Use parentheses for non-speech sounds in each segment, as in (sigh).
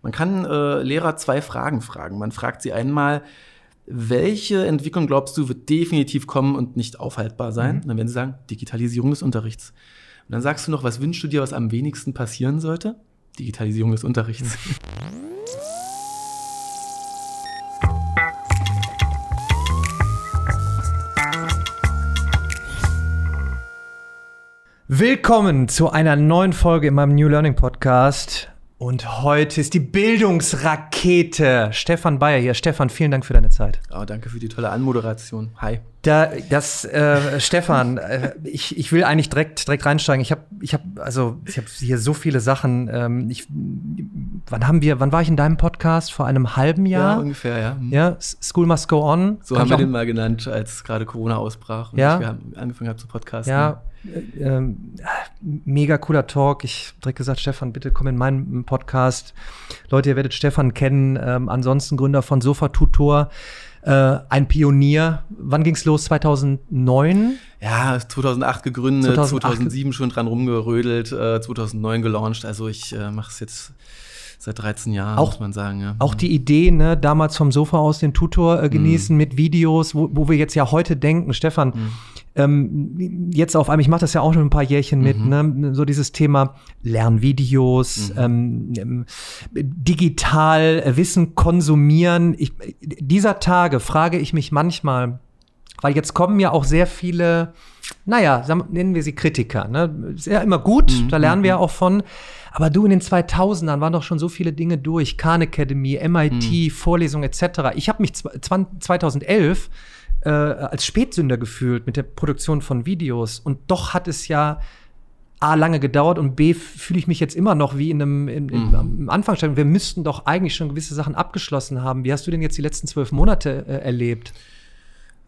Man kann äh, Lehrer zwei Fragen fragen. Man fragt sie einmal, welche Entwicklung glaubst du wird definitiv kommen und nicht aufhaltbar sein? Mhm. Und dann werden sie sagen, Digitalisierung des Unterrichts. Und dann sagst du noch, was wünschst du dir, was am wenigsten passieren sollte? Digitalisierung des Unterrichts. Willkommen zu einer neuen Folge in meinem New Learning Podcast. Und heute ist die Bildungsrakete. Stefan Bayer hier. Stefan, vielen Dank für deine Zeit. Oh, danke für die tolle Anmoderation. Hi. Da, das, äh, Stefan, äh, ich, ich will eigentlich direkt, direkt reinsteigen. Ich habe, ich hab, also ich habe hier so viele Sachen. Ähm, ich, wann haben wir, wann war ich in deinem Podcast? Vor einem halben Jahr? Ja, ungefähr, ja. Mhm. Ja, School Must Go On. So haben wir den mal genannt, als gerade Corona ausbrach und ja. ich angefangen habe zu podcasten. Ja, ähm, mega cooler Talk. Ich habe direkt gesagt, Stefan, bitte komm in meinen Podcast. Leute, ihr werdet Stefan kennen. Ähm, ansonsten Gründer von Sofa Tutor. Äh, ein Pionier. Wann ging's los? 2009? Ja, 2008 gegründet, 2008 2007 schon dran rumgerödelt, äh, 2009 gelauncht. Also ich äh, mache es jetzt seit 13 Jahren, auch, muss man sagen. Ja. Auch die Idee, ne, damals vom Sofa aus den Tutor äh, genießen mm. mit Videos, wo, wo wir jetzt ja heute denken, Stefan, mm ähm, jetzt auf einmal, ich mache das ja auch schon ein paar Jährchen mit, mhm. ne? so dieses Thema Lernvideos, mhm. ähm, ähm digital äh, Wissen konsumieren. Ich, dieser Tage frage ich mich manchmal, weil jetzt kommen ja auch sehr viele, naja, nennen wir sie Kritiker. Ne? Ist ja immer gut, mhm. da lernen wir ja mhm. auch von. Aber du, in den 2000ern waren doch schon so viele Dinge durch. Khan Academy, MIT, mhm. Vorlesungen etc. Ich habe mich 2011 äh, als Spätsünder gefühlt mit der Produktion von Videos. Und doch hat es ja A, lange gedauert und B, fühle ich mich jetzt immer noch wie in einem in, in, mhm. Anfangsstadium. Wir müssten doch eigentlich schon gewisse Sachen abgeschlossen haben. Wie hast du denn jetzt die letzten zwölf Monate äh, erlebt?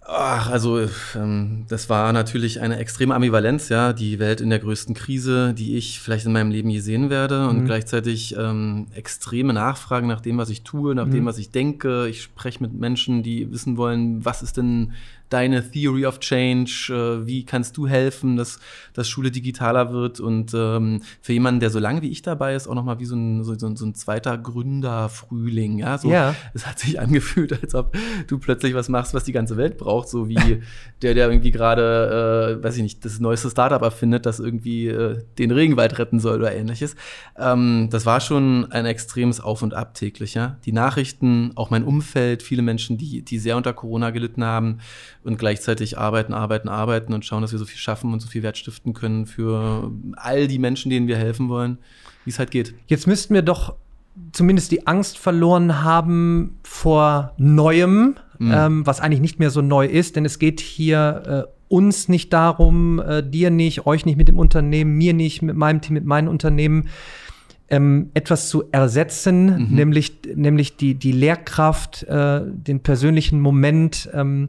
Ach, also ähm, das war natürlich eine extreme Ambivalenz, ja, die Welt in der größten Krise, die ich vielleicht in meinem Leben je sehen werde und mhm. gleichzeitig ähm, extreme Nachfragen nach dem, was ich tue, nach mhm. dem, was ich denke. Ich spreche mit Menschen, die wissen wollen, was ist denn deine Theory of Change? Äh, wie kannst du helfen, dass, dass Schule digitaler wird? Und ähm, für jemanden, der so lange wie ich dabei ist, auch nochmal wie so ein, so, so, so ein zweiter Gründerfrühling. Ja, so, ja. es hat sich (laughs) angefühlt, als ob du plötzlich was machst, was die ganze Welt braucht, so wie (laughs) der, der irgendwie gerade, äh, weiß ich nicht, das neueste Startup erfindet, das irgendwie äh, den Regenwald retten soll oder ähnliches. Ähm, das war schon ein extremes Auf und Ab täglich. Ja? Die Nachrichten, auch mein Umfeld, viele Menschen, die, die sehr unter Corona gelitten haben, und gleichzeitig arbeiten, arbeiten, arbeiten und schauen, dass wir so viel schaffen und so viel Wert stiften können für all die Menschen, denen wir helfen wollen, wie es halt geht. Jetzt müssten wir doch zumindest die Angst verloren haben vor Neuem, mhm. ähm, was eigentlich nicht mehr so neu ist, denn es geht hier äh, uns nicht darum, äh, dir nicht, euch nicht mit dem Unternehmen, mir nicht mit meinem Team, mit meinem Unternehmen, ähm, etwas zu ersetzen, mhm. nämlich, nämlich die, die Lehrkraft, äh, den persönlichen Moment, ähm,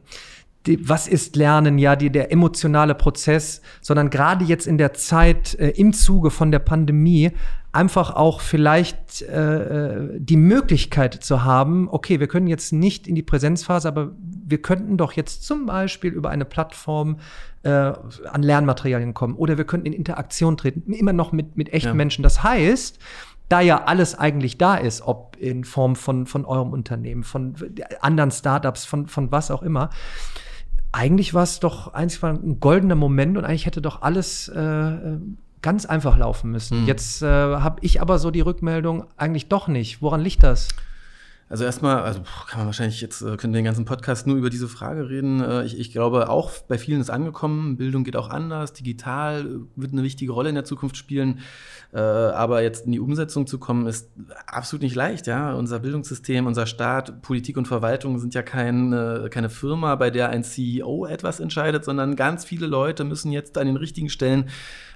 die, was ist Lernen, ja, die, der emotionale Prozess, sondern gerade jetzt in der Zeit äh, im Zuge von der Pandemie einfach auch vielleicht äh, äh, die Möglichkeit zu haben, okay, wir können jetzt nicht in die Präsenzphase, aber wir könnten doch jetzt zum Beispiel über eine Plattform äh, an Lernmaterialien kommen oder wir könnten in Interaktion treten, immer noch mit, mit echten ja. Menschen. Das heißt, da ja alles eigentlich da ist, ob in Form von, von eurem Unternehmen, von anderen Startups, von, von was auch immer, eigentlich war es doch eigentlich war ein goldener Moment und eigentlich hätte doch alles äh, ganz einfach laufen müssen. Mhm. Jetzt äh, habe ich aber so die Rückmeldung eigentlich doch nicht. Woran liegt das? Also erstmal, also kann man wahrscheinlich jetzt, äh, können den ganzen Podcast nur über diese Frage reden. Äh, ich, ich, glaube, auch bei vielen ist angekommen, Bildung geht auch anders, digital äh, wird eine wichtige Rolle in der Zukunft spielen. Aber jetzt in die Umsetzung zu kommen, ist absolut nicht leicht. Ja? Unser Bildungssystem, unser Staat, Politik und Verwaltung sind ja kein, keine Firma, bei der ein CEO etwas entscheidet, sondern ganz viele Leute müssen jetzt an den richtigen Stellen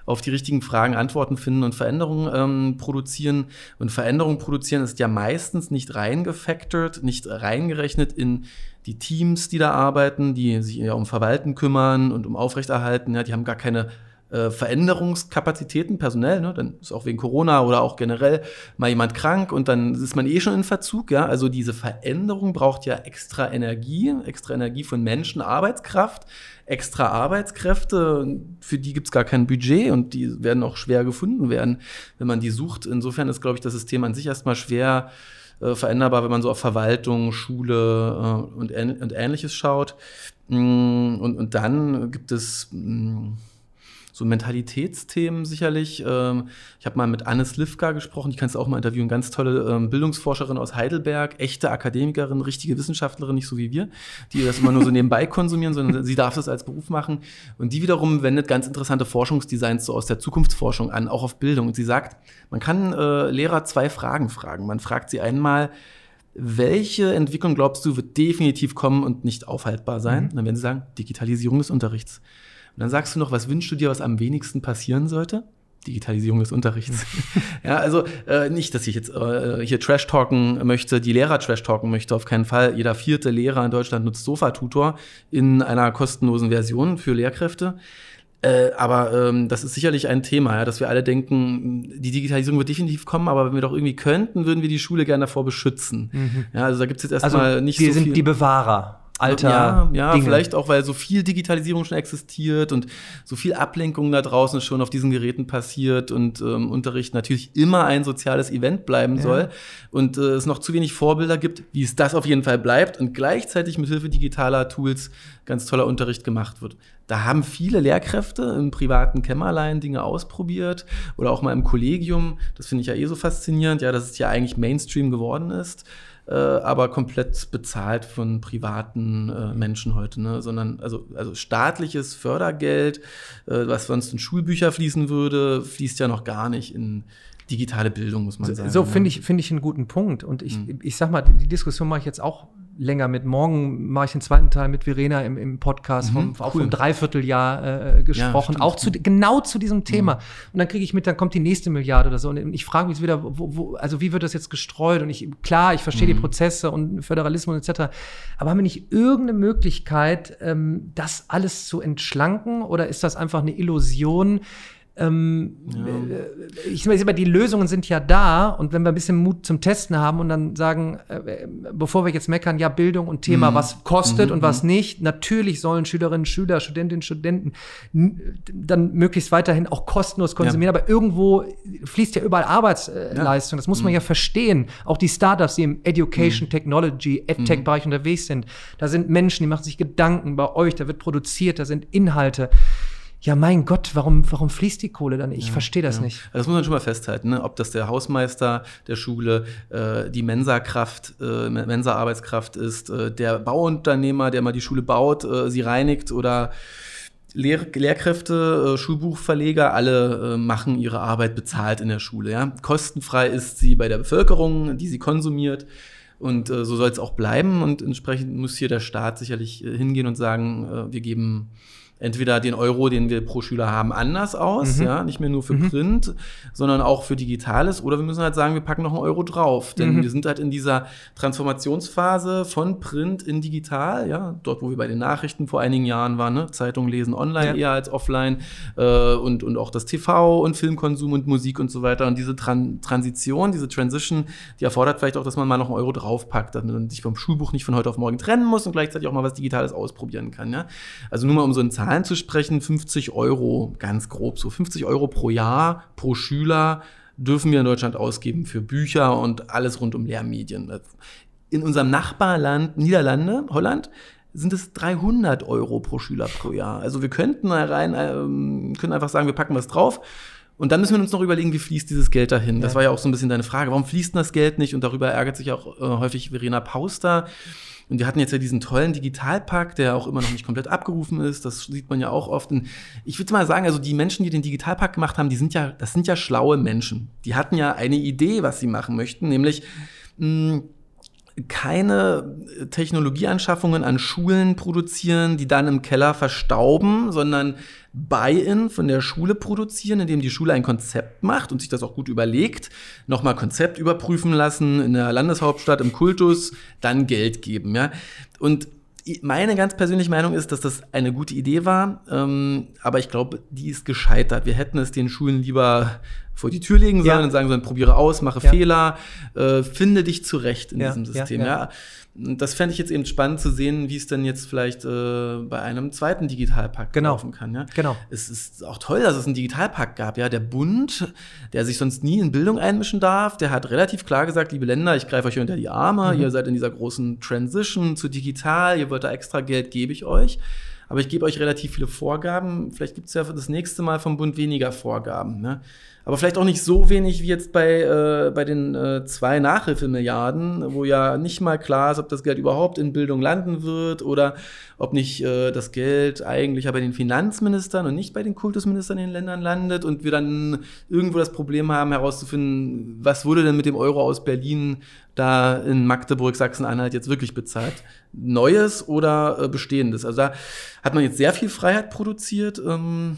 auf die richtigen Fragen Antworten finden und Veränderungen ähm, produzieren. Und Veränderungen produzieren ist ja meistens nicht reingefactored, nicht reingerechnet in die Teams, die da arbeiten, die sich ja um Verwalten kümmern und um Aufrechterhalten. Ja, die haben gar keine äh, Veränderungskapazitäten personell, ne? dann ist auch wegen Corona oder auch generell mal jemand krank und dann ist man eh schon in Verzug, ja. Also diese Veränderung braucht ja extra Energie, extra Energie von Menschen, Arbeitskraft, extra Arbeitskräfte, für die gibt es gar kein Budget und die werden auch schwer gefunden werden, wenn man die sucht. Insofern ist, glaube ich, das System an sich erstmal schwer äh, veränderbar, wenn man so auf Verwaltung, Schule äh, und, und ähnliches schaut. Mm, und, und dann gibt es mm, so Mentalitätsthemen sicherlich. Ähm, ich habe mal mit Anne Slivka gesprochen, die kannst du auch mal interviewen, ganz tolle ähm, Bildungsforscherin aus Heidelberg, echte Akademikerin, richtige Wissenschaftlerin, nicht so wie wir, die das immer nur so nebenbei (laughs) konsumieren, sondern sie darf das als Beruf machen. Und die wiederum wendet ganz interessante Forschungsdesigns so aus der Zukunftsforschung an, auch auf Bildung. Und sie sagt, man kann äh, Lehrer zwei Fragen fragen. Man fragt sie einmal, welche Entwicklung glaubst du wird definitiv kommen und nicht aufhaltbar sein? Mhm. dann werden sie sagen, Digitalisierung des Unterrichts. Und dann sagst du noch, was wünschst du dir, was am wenigsten passieren sollte? Digitalisierung des Unterrichts. (laughs) ja, also äh, nicht, dass ich jetzt äh, hier Trash talken möchte, die Lehrer Trash talken möchte, auf keinen Fall. Jeder vierte Lehrer in Deutschland nutzt Sofa-Tutor in einer kostenlosen Version für Lehrkräfte. Äh, aber ähm, das ist sicherlich ein Thema, ja, dass wir alle denken, die Digitalisierung wird definitiv kommen, aber wenn wir doch irgendwie könnten, würden wir die Schule gerne davor beschützen. Mhm. Ja, also da gibt es jetzt erstmal also, nicht wir so. Wir sind die Bewahrer alter Ja, ja Dinge. vielleicht auch, weil so viel Digitalisierung schon existiert und so viel Ablenkung da draußen schon auf diesen Geräten passiert und ähm, Unterricht natürlich immer ein soziales Event bleiben ja. soll und äh, es noch zu wenig Vorbilder gibt, wie es das auf jeden Fall bleibt und gleichzeitig mit Hilfe digitaler Tools ganz toller Unterricht gemacht wird. Da haben viele Lehrkräfte im privaten Kämmerlein Dinge ausprobiert oder auch mal im Kollegium. Das finde ich ja eh so faszinierend, ja, dass es ja eigentlich Mainstream geworden ist äh, aber komplett bezahlt von privaten äh, Menschen heute, ne? sondern also, also staatliches Fördergeld, äh, was sonst in Schulbücher fließen würde, fließt ja noch gar nicht in digitale Bildung, muss man sagen. So ne? finde ich, finde ich einen guten Punkt. Und ich, mhm. ich sag mal, die Diskussion mache ich jetzt auch länger mit. Morgen mache ich den zweiten Teil mit Verena im, im Podcast, mhm, vom, auch cool. vom Dreivierteljahr äh, gesprochen, ja, auch zu, genau zu diesem Thema. Mhm. Und dann kriege ich mit, dann kommt die nächste Milliarde oder so. Und ich frage mich wieder, wo, wo, also wie wird das jetzt gestreut? Und ich, klar, ich verstehe mhm. die Prozesse und Föderalismus etc. Aber haben wir nicht irgendeine Möglichkeit, ähm, das alles zu entschlanken? Oder ist das einfach eine Illusion? Ähm, ja. Äh, ich sage immer, die Lösungen sind ja da und wenn wir ein bisschen Mut zum Testen haben und dann sagen, äh, bevor wir jetzt meckern, ja, Bildung und Thema, mhm. was kostet mhm. und was mhm. nicht, natürlich sollen Schülerinnen, Schüler, Studentinnen, Studenten dann möglichst weiterhin auch kostenlos konsumieren, ja. aber irgendwo fließt ja überall Arbeitsleistung, ja. das muss man mhm. ja verstehen. Auch die Startups, die im Education, mhm. Technology, EdTech-Bereich mhm. unterwegs sind, da sind Menschen, die machen sich Gedanken bei euch, da wird produziert, da sind Inhalte ja, mein Gott, warum, warum fließt die Kohle dann? Ich ja, verstehe das ja. nicht. Also das muss man schon mal festhalten, ne? ob das der Hausmeister der Schule, äh, die Mensa-Kraft, äh, Mensa-Arbeitskraft ist, äh, der Bauunternehmer, der mal die Schule baut, äh, sie reinigt oder Lehr Lehrkräfte, äh, Schulbuchverleger, alle äh, machen ihre Arbeit bezahlt in der Schule. Ja? Kostenfrei ist sie bei der Bevölkerung, die sie konsumiert. Und so soll es auch bleiben. Und entsprechend muss hier der Staat sicherlich hingehen und sagen, wir geben entweder den Euro, den wir pro Schüler haben, anders aus, mhm. ja, nicht mehr nur für mhm. Print, sondern auch für Digitales. Oder wir müssen halt sagen, wir packen noch einen Euro drauf. Denn mhm. wir sind halt in dieser Transformationsphase von Print in digital, ja, dort, wo wir bei den Nachrichten vor einigen Jahren waren, ne? Zeitung lesen online ja. eher als offline äh, und, und auch das TV und Filmkonsum und Musik und so weiter. Und diese Tran Transition, diese Transition, die erfordert vielleicht auch, dass man mal noch einen Euro draufpackt, damit man sich vom Schulbuch nicht von heute auf morgen trennen muss und gleichzeitig auch mal was Digitales ausprobieren kann. Ja? Also nur mal um so einen Zahlen zu sprechen, 50 Euro, ganz grob so, 50 Euro pro Jahr, pro Schüler dürfen wir in Deutschland ausgeben für Bücher und alles rund um Lehrmedien. In unserem Nachbarland Niederlande, Holland, sind es 300 Euro pro Schüler pro Jahr. Also wir könnten rein, ähm, können einfach sagen, wir packen was drauf. Und dann müssen wir uns noch überlegen, wie fließt dieses Geld dahin. Das war ja auch so ein bisschen deine Frage. Warum fließt denn das Geld nicht? Und darüber ärgert sich auch äh, häufig Verena Pauster. Und wir hatten jetzt ja diesen tollen Digitalpakt, der auch immer noch nicht komplett abgerufen ist. Das sieht man ja auch oft. Und ich würde mal sagen, also die Menschen, die den Digitalpakt gemacht haben, die sind ja, das sind ja schlaue Menschen. Die hatten ja eine Idee, was sie machen möchten, nämlich mh, hm, keine Technologieanschaffungen an Schulen produzieren, die dann im Keller verstauben, sondern Buy-in von der Schule produzieren, indem die Schule ein Konzept macht und sich das auch gut überlegt, nochmal Konzept überprüfen lassen in der Landeshauptstadt, im Kultus, dann Geld geben. Ja? Und meine ganz persönliche Meinung ist, dass das eine gute Idee war, ähm, aber ich glaube, die ist gescheitert. Wir hätten es den Schulen lieber vor die Tür legen sollen ja. und sagen sollen, probiere aus, mache ja. Fehler, äh, finde dich zurecht in ja. diesem System. Ja, Das fände ich jetzt eben spannend zu sehen, wie es dann jetzt vielleicht äh, bei einem zweiten Digitalpakt genau. laufen kann. Ja? Genau. Es ist auch toll, dass es einen Digitalpakt gab. Ja, der Bund, der sich sonst nie in Bildung einmischen darf, der hat relativ klar gesagt, liebe Länder, ich greife euch unter die Arme, mhm. ihr seid in dieser großen Transition zu digital, ihr wollt da extra Geld, gebe ich euch. Aber ich gebe euch relativ viele Vorgaben. Vielleicht gibt es ja für das nächste Mal vom Bund weniger Vorgaben. Ne? Aber vielleicht auch nicht so wenig wie jetzt bei, äh, bei den äh, zwei Nachhilfemilliarden, wo ja nicht mal klar ist, ob das Geld überhaupt in Bildung landen wird oder ob nicht äh, das Geld eigentlich ja bei den Finanzministern und nicht bei den Kultusministern in den Ländern landet und wir dann irgendwo das Problem haben herauszufinden, was wurde denn mit dem Euro aus Berlin da in Magdeburg, Sachsen-Anhalt jetzt wirklich bezahlt? Neues oder äh, bestehendes? Also da hat man jetzt sehr viel Freiheit produziert. Ähm,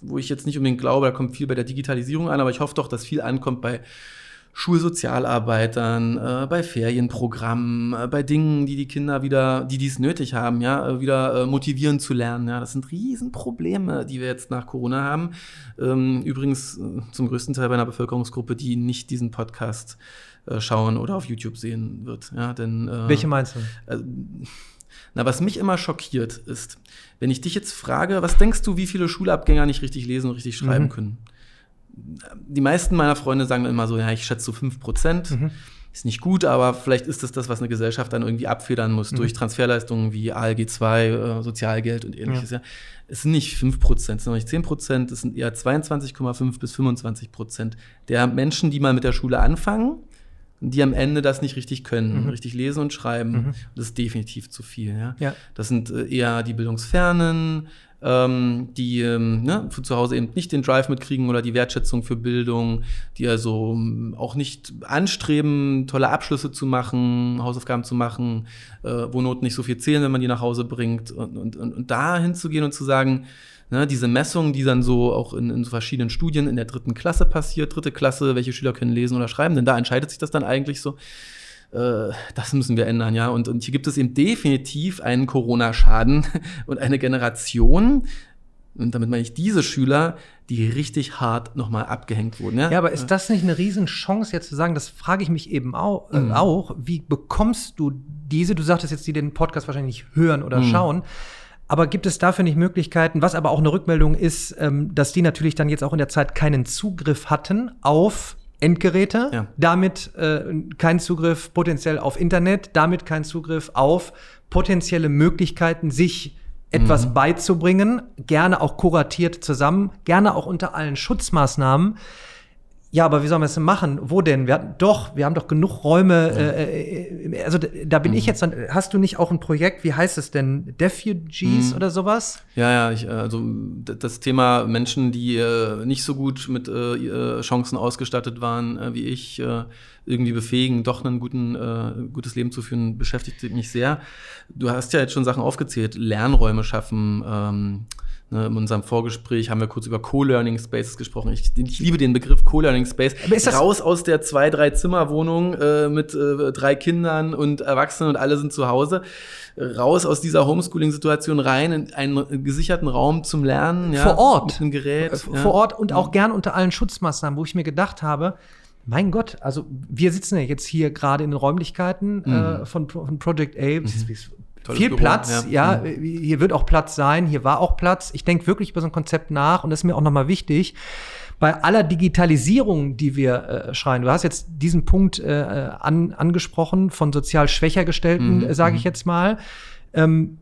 wo ich jetzt nicht unbedingt glaube, da kommt viel bei der Digitalisierung an, aber ich hoffe doch, dass viel ankommt bei Schulsozialarbeitern, äh, bei Ferienprogrammen, äh, bei Dingen, die die Kinder wieder, die dies nötig haben, ja, äh, wieder äh, motivieren zu lernen. Ja, das sind Riesenprobleme, die wir jetzt nach Corona haben. Ähm, übrigens äh, zum größten Teil bei einer Bevölkerungsgruppe, die nicht diesen Podcast äh, schauen oder auf YouTube sehen wird. Ja, denn welche meinst du? Na, was mich immer schockiert ist, wenn ich dich jetzt frage, was denkst du, wie viele Schulabgänger nicht richtig lesen und richtig schreiben mhm. können? Die meisten meiner Freunde sagen immer so, ja, ich schätze so 5 Prozent. Mhm. Ist nicht gut, aber vielleicht ist es das, was eine Gesellschaft dann irgendwie abfedern muss mhm. durch Transferleistungen wie ALG 2, äh, Sozialgeld und ähnliches. Ja. ja. Es sind nicht 5 Prozent, es sind noch nicht 10 Prozent, es sind eher 22,5 bis 25 Prozent der Menschen, die mal mit der Schule anfangen die am Ende das nicht richtig können, mhm. richtig lesen und schreiben. Mhm. Das ist definitiv zu viel. Ja? ja. Das sind äh, eher die Bildungsfernen, ähm, die ähm, ne, zu Hause eben nicht den Drive mitkriegen oder die Wertschätzung für Bildung, die also ähm, auch nicht anstreben, tolle Abschlüsse zu machen, Hausaufgaben zu machen, äh, wo Noten nicht so viel zählen, wenn man die nach Hause bringt. Und, und, und, und da hinzugehen und zu sagen, Ne, diese Messung, die dann so auch in, in verschiedenen Studien in der dritten Klasse passiert, dritte Klasse, welche Schüler können lesen oder schreiben, denn da entscheidet sich das dann eigentlich so. Äh, das müssen wir ändern, ja. Und, und hier gibt es eben definitiv einen Corona-Schaden (laughs) und eine Generation, und damit meine ich diese Schüler, die richtig hart nochmal abgehängt wurden. Ja? ja, aber ist das nicht eine Riesenchance, jetzt zu sagen, das frage ich mich eben auch, äh, mhm. auch, wie bekommst du diese, du sagtest jetzt, die den Podcast wahrscheinlich nicht hören oder mhm. schauen, aber gibt es dafür nicht Möglichkeiten, was aber auch eine Rückmeldung ist, ähm, dass die natürlich dann jetzt auch in der Zeit keinen Zugriff hatten auf Endgeräte, ja. damit äh, keinen Zugriff potenziell auf Internet, damit keinen Zugriff auf potenzielle Möglichkeiten, sich etwas mhm. beizubringen, gerne auch kuratiert zusammen, gerne auch unter allen Schutzmaßnahmen. Ja, aber wie sollen wir es denn machen? Wo denn? Wir hatten doch, wir haben doch genug Räume. Äh, äh, also da bin mhm. ich jetzt dann. Hast du nicht auch ein Projekt? Wie heißt es denn? Defugees mhm. oder sowas? Ja, ja. Ich, also das Thema Menschen, die äh, nicht so gut mit äh, äh Chancen ausgestattet waren äh, wie ich, äh, irgendwie befähigen, doch ein guten, äh, gutes Leben zu führen, beschäftigt mich sehr. Du hast ja jetzt schon Sachen aufgezählt: Lernräume schaffen. Ähm, Ne, in unserem Vorgespräch haben wir kurz über Co-Learning Spaces gesprochen. Ich, ich, liebe den Begriff Co-Learning Space. Raus aus der zwei, drei Zimmerwohnung äh, mit äh, drei Kindern und Erwachsenen und alle sind zu Hause. Raus aus dieser Homeschooling-Situation rein in einen gesicherten Raum zum Lernen. Ja, Vor Ort. Mit einem Gerät. Vor ja. Ort und auch gern unter allen Schutzmaßnahmen, wo ich mir gedacht habe, mein Gott, also wir sitzen ja jetzt hier gerade in den Räumlichkeiten mhm. äh, von, von Project A. Mhm. Viel Büro, Platz, ja. ja. Hier wird auch Platz sein, hier war auch Platz. Ich denke wirklich über so ein Konzept nach und das ist mir auch nochmal wichtig. Bei aller Digitalisierung, die wir äh, schreien, du hast jetzt diesen Punkt äh, an, angesprochen von sozial schwächer gestellten, mhm. sage ich mhm. jetzt mal. Ähm,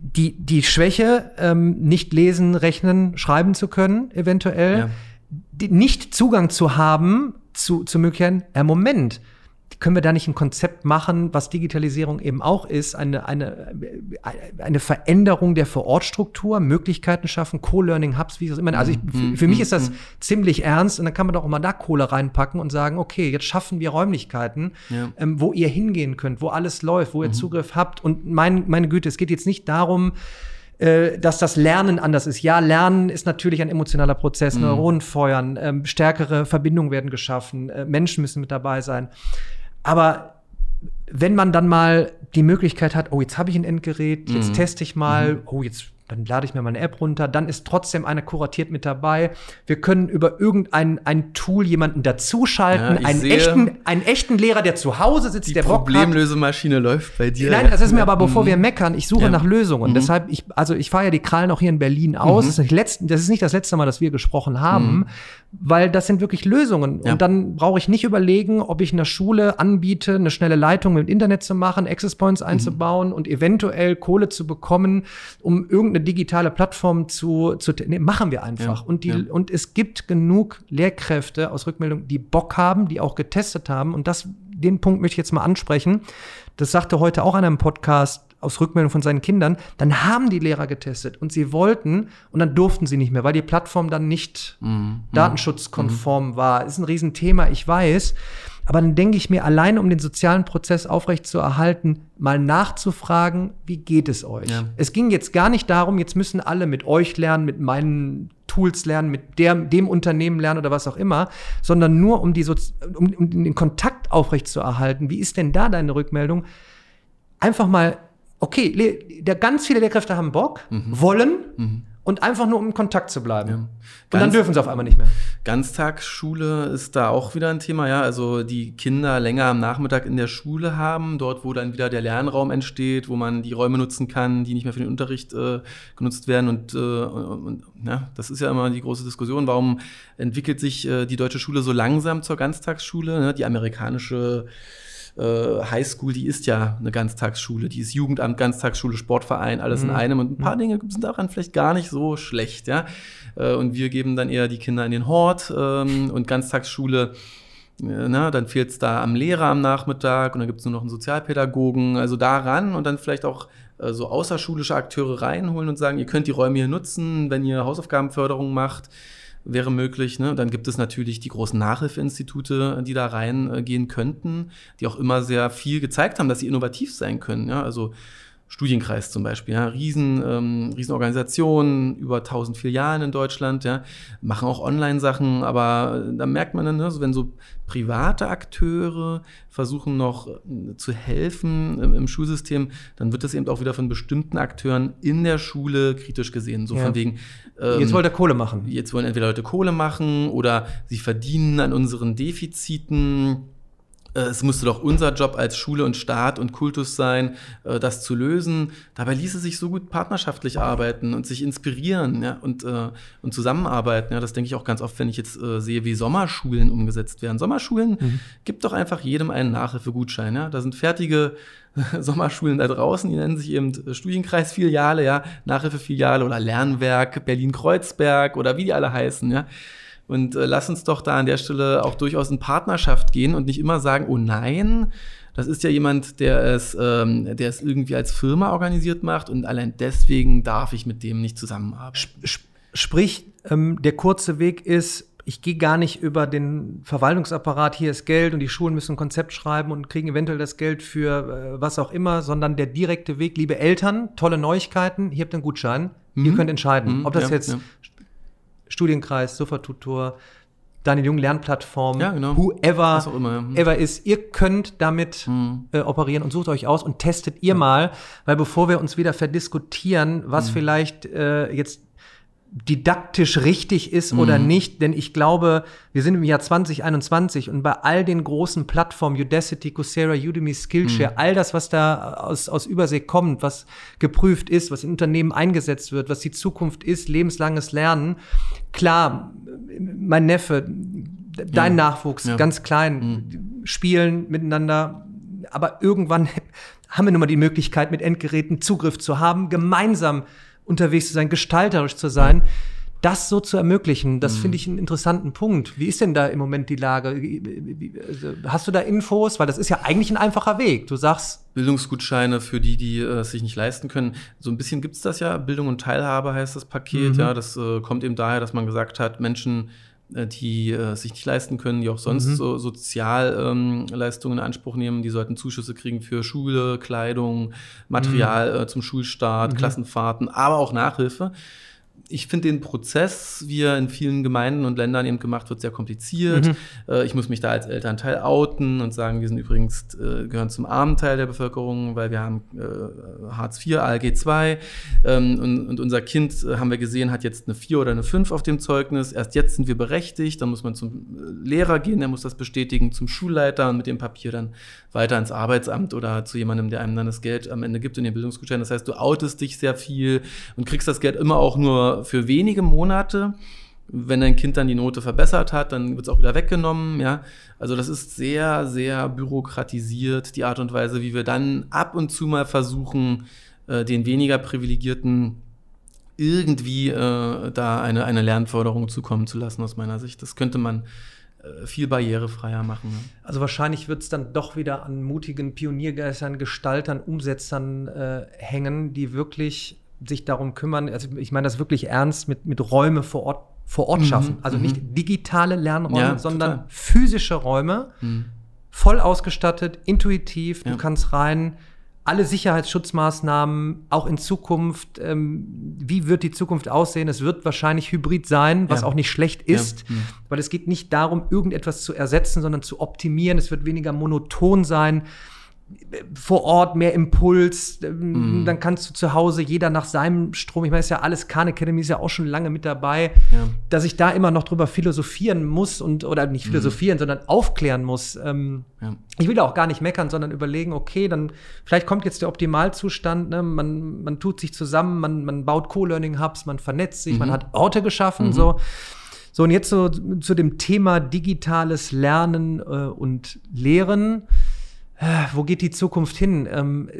die, die Schwäche, ähm, nicht lesen, rechnen, schreiben zu können, eventuell, ja. die, nicht Zugang zu haben zu, zu Möglichkeiten, äh, Moment, können wir da nicht ein Konzept machen, was Digitalisierung eben auch ist, eine, eine, eine Veränderung der Vorortstruktur, Möglichkeiten schaffen, Co-Learning-Hubs, wie es immer. Also ich, für, für mich ist das ziemlich ernst und dann kann man doch auch mal da Kohle reinpacken und sagen, okay, jetzt schaffen wir Räumlichkeiten, ja. ähm, wo ihr hingehen könnt, wo alles läuft, wo ihr mhm. Zugriff habt. Und mein, meine Güte, es geht jetzt nicht darum, äh, dass das Lernen anders ist. Ja, Lernen ist natürlich ein emotionaler Prozess, mhm. Neuronen feuern, ähm, stärkere Verbindungen werden geschaffen, äh, Menschen müssen mit dabei sein. Aber wenn man dann mal die Möglichkeit hat, oh, jetzt habe ich ein Endgerät, jetzt Mhm. teste ich mal, oh, jetzt dann lade ich mir mal eine App runter, dann ist trotzdem einer kuratiert mit dabei. Wir können über irgendein ein Tool jemanden dazuschalten, Ja, einen, echten, einen echten Lehrer, der zu Hause sitzt, Die der Bock hat. Problemlösemaschine läuft bei dir. Nein, das ist mir aber, bevor wir meckern, ich suche Ja. nach Lösungen. Mhm. Deshalb, ich, also ich fahre ja die Krallen auch hier in Berlin aus. Mhm. Das, ist nicht letzt, das ist nicht das letzte Mal, dass wir gesprochen haben, Mhm. weil das sind wirklich Lösungen. Ja. Und dann brauche ich nicht überlegen, ob ich einer Schule anbiete, eine schnelle Leitung mit dem Internet zu machen, Access Points Mhm. einzubauen und eventuell Kohle zu bekommen, um irgendeine digitale Plattform zu, zu nee, machen wir einfach. Ja. Und, die, Ja. und es gibt genug Lehrkräfte aus Rückmeldung, die Bock haben, die auch getestet haben. Und das, den Punkt möchte ich jetzt mal ansprechen. Das sagte heute auch einer im Podcast aus Rückmeldung von seinen Kindern. Dann haben die Lehrer getestet und sie wollten und dann durften sie nicht mehr, weil die Plattform dann nicht Mhm. datenschutzkonform war. Ist ein Riesenthema, ich weiß. Aber dann denke ich mir, allein um den sozialen Prozess aufrechtzuerhalten, mal nachzufragen, wie geht es euch? Ja. Es ging jetzt gar nicht darum, jetzt müssen alle mit euch lernen, mit meinen Tools lernen, mit der, dem Unternehmen lernen oder was auch immer, sondern nur um, die Sozi um, um den Kontakt aufrechtzuerhalten. Wie ist denn da deine Rückmeldung? Einfach mal, okay, der, ganz viele Lehrkräfte haben Bock, wollen Mhm. Und einfach nur um in Kontakt zu bleiben. Ja. Und dann dürfen sie auf einmal nicht mehr. Ganztagsschule ist da auch wieder ein Thema, ja. Also die Kinder länger am Nachmittag in der Schule haben, dort, wo dann wieder der Lernraum entsteht, wo man die Räume nutzen kann, die nicht mehr für den Unterricht äh, genutzt werden. Und, äh, und ja, das ist ja immer die große Diskussion. Warum entwickelt sich äh, die deutsche Schule so langsam zur Ganztagsschule? Ne? Die amerikanische äh, Highschool, die ist ja eine Ganztagsschule, die ist Jugendamt, Ganztagsschule, Sportverein, alles in Mhm. einem. Und ein paar Dinge sind daran vielleicht gar nicht so schlecht, ja. Äh, Und wir geben dann eher die Kinder in den Hort ähm, und Ganztagsschule. äh, Na, dann fehlt es da am Lehrer am Nachmittag und dann gibt es nur noch einen Sozialpädagogen. Also daran und dann vielleicht auch äh, so außerschulische Akteure reinholen und sagen, ihr könnt die Räume hier nutzen, wenn ihr Hausaufgabenförderung macht wäre möglich. Ne? Dann gibt es natürlich die großen Nachhilfeinstitute, die da reingehen könnten, die auch immer sehr viel gezeigt haben, dass sie innovativ sein können. Ja? Also Studienkreis zum Beispiel, ja, riesen, ähm, Riesenorganisationen, über 1000 Filialen in Deutschland, ja, machen auch Online-Sachen, aber da merkt man dann, ne, wenn so private Akteure versuchen noch äh, zu helfen im, im Schulsystem, dann wird das eben auch wieder von bestimmten Akteuren in der Schule kritisch gesehen. So Ja. von wegen, ähm, Jetzt wollt ihr Kohle machen. Jetzt wollen entweder Leute Kohle machen oder sie verdienen an unseren Defiziten. Äh, Es müsste doch unser Job als Schule und Staat und Kultus sein, äh, das zu lösen. Dabei ließe sich so gut partnerschaftlich arbeiten und sich inspirieren ja, und, äh, und zusammenarbeiten. Ja, das denke ich auch ganz oft, wenn ich jetzt äh, sehe, wie Sommerschulen umgesetzt werden. Sommerschulen Mhm. gibt doch einfach jedem einen Nachhilfegutschein. Ja? Da sind fertige (laughs) Sommerschulen da draußen, die nennen sich eben Studienkreisfiliale, ja, Nachhilfefiliale oder Lernwerk Berlin-Kreuzberg oder wie die alle heißen, ja. Und äh, lass uns doch da an der Stelle auch durchaus in Partnerschaft gehen und nicht immer sagen, oh nein, das ist ja jemand, der es, ähm, der es irgendwie als Firma organisiert macht und allein deswegen darf ich mit dem nicht zusammenarbeiten. Sp- Sprich, ähm, der kurze Weg ist, ich gehe gar nicht über den Verwaltungsapparat, hier ist Geld und die Schulen müssen ein Konzept schreiben und kriegen eventuell das Geld für äh, was auch immer, sondern der direkte Weg, liebe Eltern, tolle Neuigkeiten, hier habt ihr einen Gutschein, ihr Mhm. könnt entscheiden, Mhm, ob das ja, jetzt ja. Studienkreis, Sofa-Tutor, Daniel Jung Lernplattform, Ja, genau. whoever Was auch immer. ja. Mhm. ever ist, ihr könnt damit Mhm. äh, operieren und sucht euch aus und testet ihr mal, weil bevor wir uns wieder verdiskutieren, was Mhm. vielleicht äh, jetzt didaktisch richtig ist oder Mhm. nicht, denn ich glaube, wir sind im Jahr 2021 und bei all den großen Plattformen, Udacity, Coursera, Udemy, Skillshare, all das, was da aus, aus Übersee kommt, was geprüft ist, was in Unternehmen eingesetzt wird, was die Zukunft ist, lebenslanges Lernen. Klar, mein Neffe, dein Ja. Nachwuchs, Ja. ganz klein, spielen miteinander, aber irgendwann (laughs) haben wir nun mal die Möglichkeit, mit Endgeräten Zugriff zu haben, gemeinsam unterwegs zu sein, gestalterisch zu sein. Das so zu ermöglichen, das finde ich einen interessanten Punkt. Wie ist denn da im Moment die Lage? Also, Hast du da Infos? Weil das ist ja eigentlich ein einfacher Weg. Du sagst, Bildungsgutscheine für die, die äh, es sich nicht leisten können. So ein bisschen gibt's das ja. Bildung und Teilhabe heißt das Paket. Mhm. Ja, das äh, kommt eben daher, dass man gesagt hat, Menschen, äh, die äh, sich nicht leisten können, die auch sonst Mhm. so Sozialleistungen ähm, in Anspruch nehmen, die sollten Zuschüsse kriegen für Schule, Kleidung, Material äh, zum Schulstart, Mhm. Klassenfahrten, aber auch Nachhilfe. Ich finde den Prozess, wie er in vielen Gemeinden und Ländern eben gemacht wird, sehr kompliziert. Mhm. Äh, ich muss mich da als Elternteil outen und sagen, wir sind übrigens, äh, gehören zum armen Teil der Bevölkerung, weil wir haben äh, Hartz IV, ALG II ähm, und, und, unser Kind, äh, haben wir gesehen, hat jetzt eine 4 oder eine 5 auf dem Zeugnis. Erst jetzt sind wir berechtigt, dann muss man zum äh, Lehrer gehen, der muss das bestätigen, zum Schulleiter und mit dem Papier dann weiter ins Arbeitsamt oder zu jemandem, der einem dann das Geld am Ende gibt in den Bildungsgutschein. Das heißt, du outest dich sehr viel und kriegst das Geld immer auch nur für wenige Monate. Wenn dein Kind dann die Note verbessert hat, dann wird es auch wieder weggenommen. Ja? Also das ist sehr, sehr bürokratisiert, die Art und Weise, wie wir dann ab und zu mal versuchen, äh, den weniger privilegierten irgendwie äh, da eine, eine Lernförderung zukommen zu lassen, aus meiner Sicht. Das könnte man äh, viel barrierefreier machen. Ne? Also wahrscheinlich wird es dann doch wieder an mutigen Pioniergeistern, Gestaltern, Umsetzern äh, hängen, die wirklich sich darum kümmern. Also ich meine das wirklich ernst mit, mit Räume vor Ort, vor Ort mhm, schaffen. Also mhm. nicht digitale Lernräume, ja, sondern total. physische Räume, mhm. voll ausgestattet, intuitiv. Ja. Du kannst rein alle Sicherheitsschutzmaßnahmen auch in Zukunft, ähm, wie wird die Zukunft aussehen? Es wird wahrscheinlich hybrid sein, was ja. auch nicht schlecht ist. Mhm. weil es geht nicht darum, irgendetwas zu ersetzen, sondern zu optimieren. Es wird weniger monoton sein vor Ort mehr Impuls, mm. dann kannst du zu Hause jeder nach seinem Strom, ich meine, ist ja alles, Khan Academy ist ja auch schon lange mit dabei, ja. dass ich da immer noch drüber philosophieren muss und, oder nicht mhm. philosophieren, mm. sondern aufklären muss. Ähm, ja. Ich will auch gar nicht meckern, sondern überlegen, okay, dann vielleicht kommt jetzt der Optimalzustand, ne? man, man tut sich zusammen, man, man baut Co-Learning-Hubs, man vernetzt sich, mhm. man hat Orte geschaffen, mhm. so. So, und jetzt so zu dem Thema digitales Lernen äh, und Lehren wo geht die Zukunft hin? Ähm,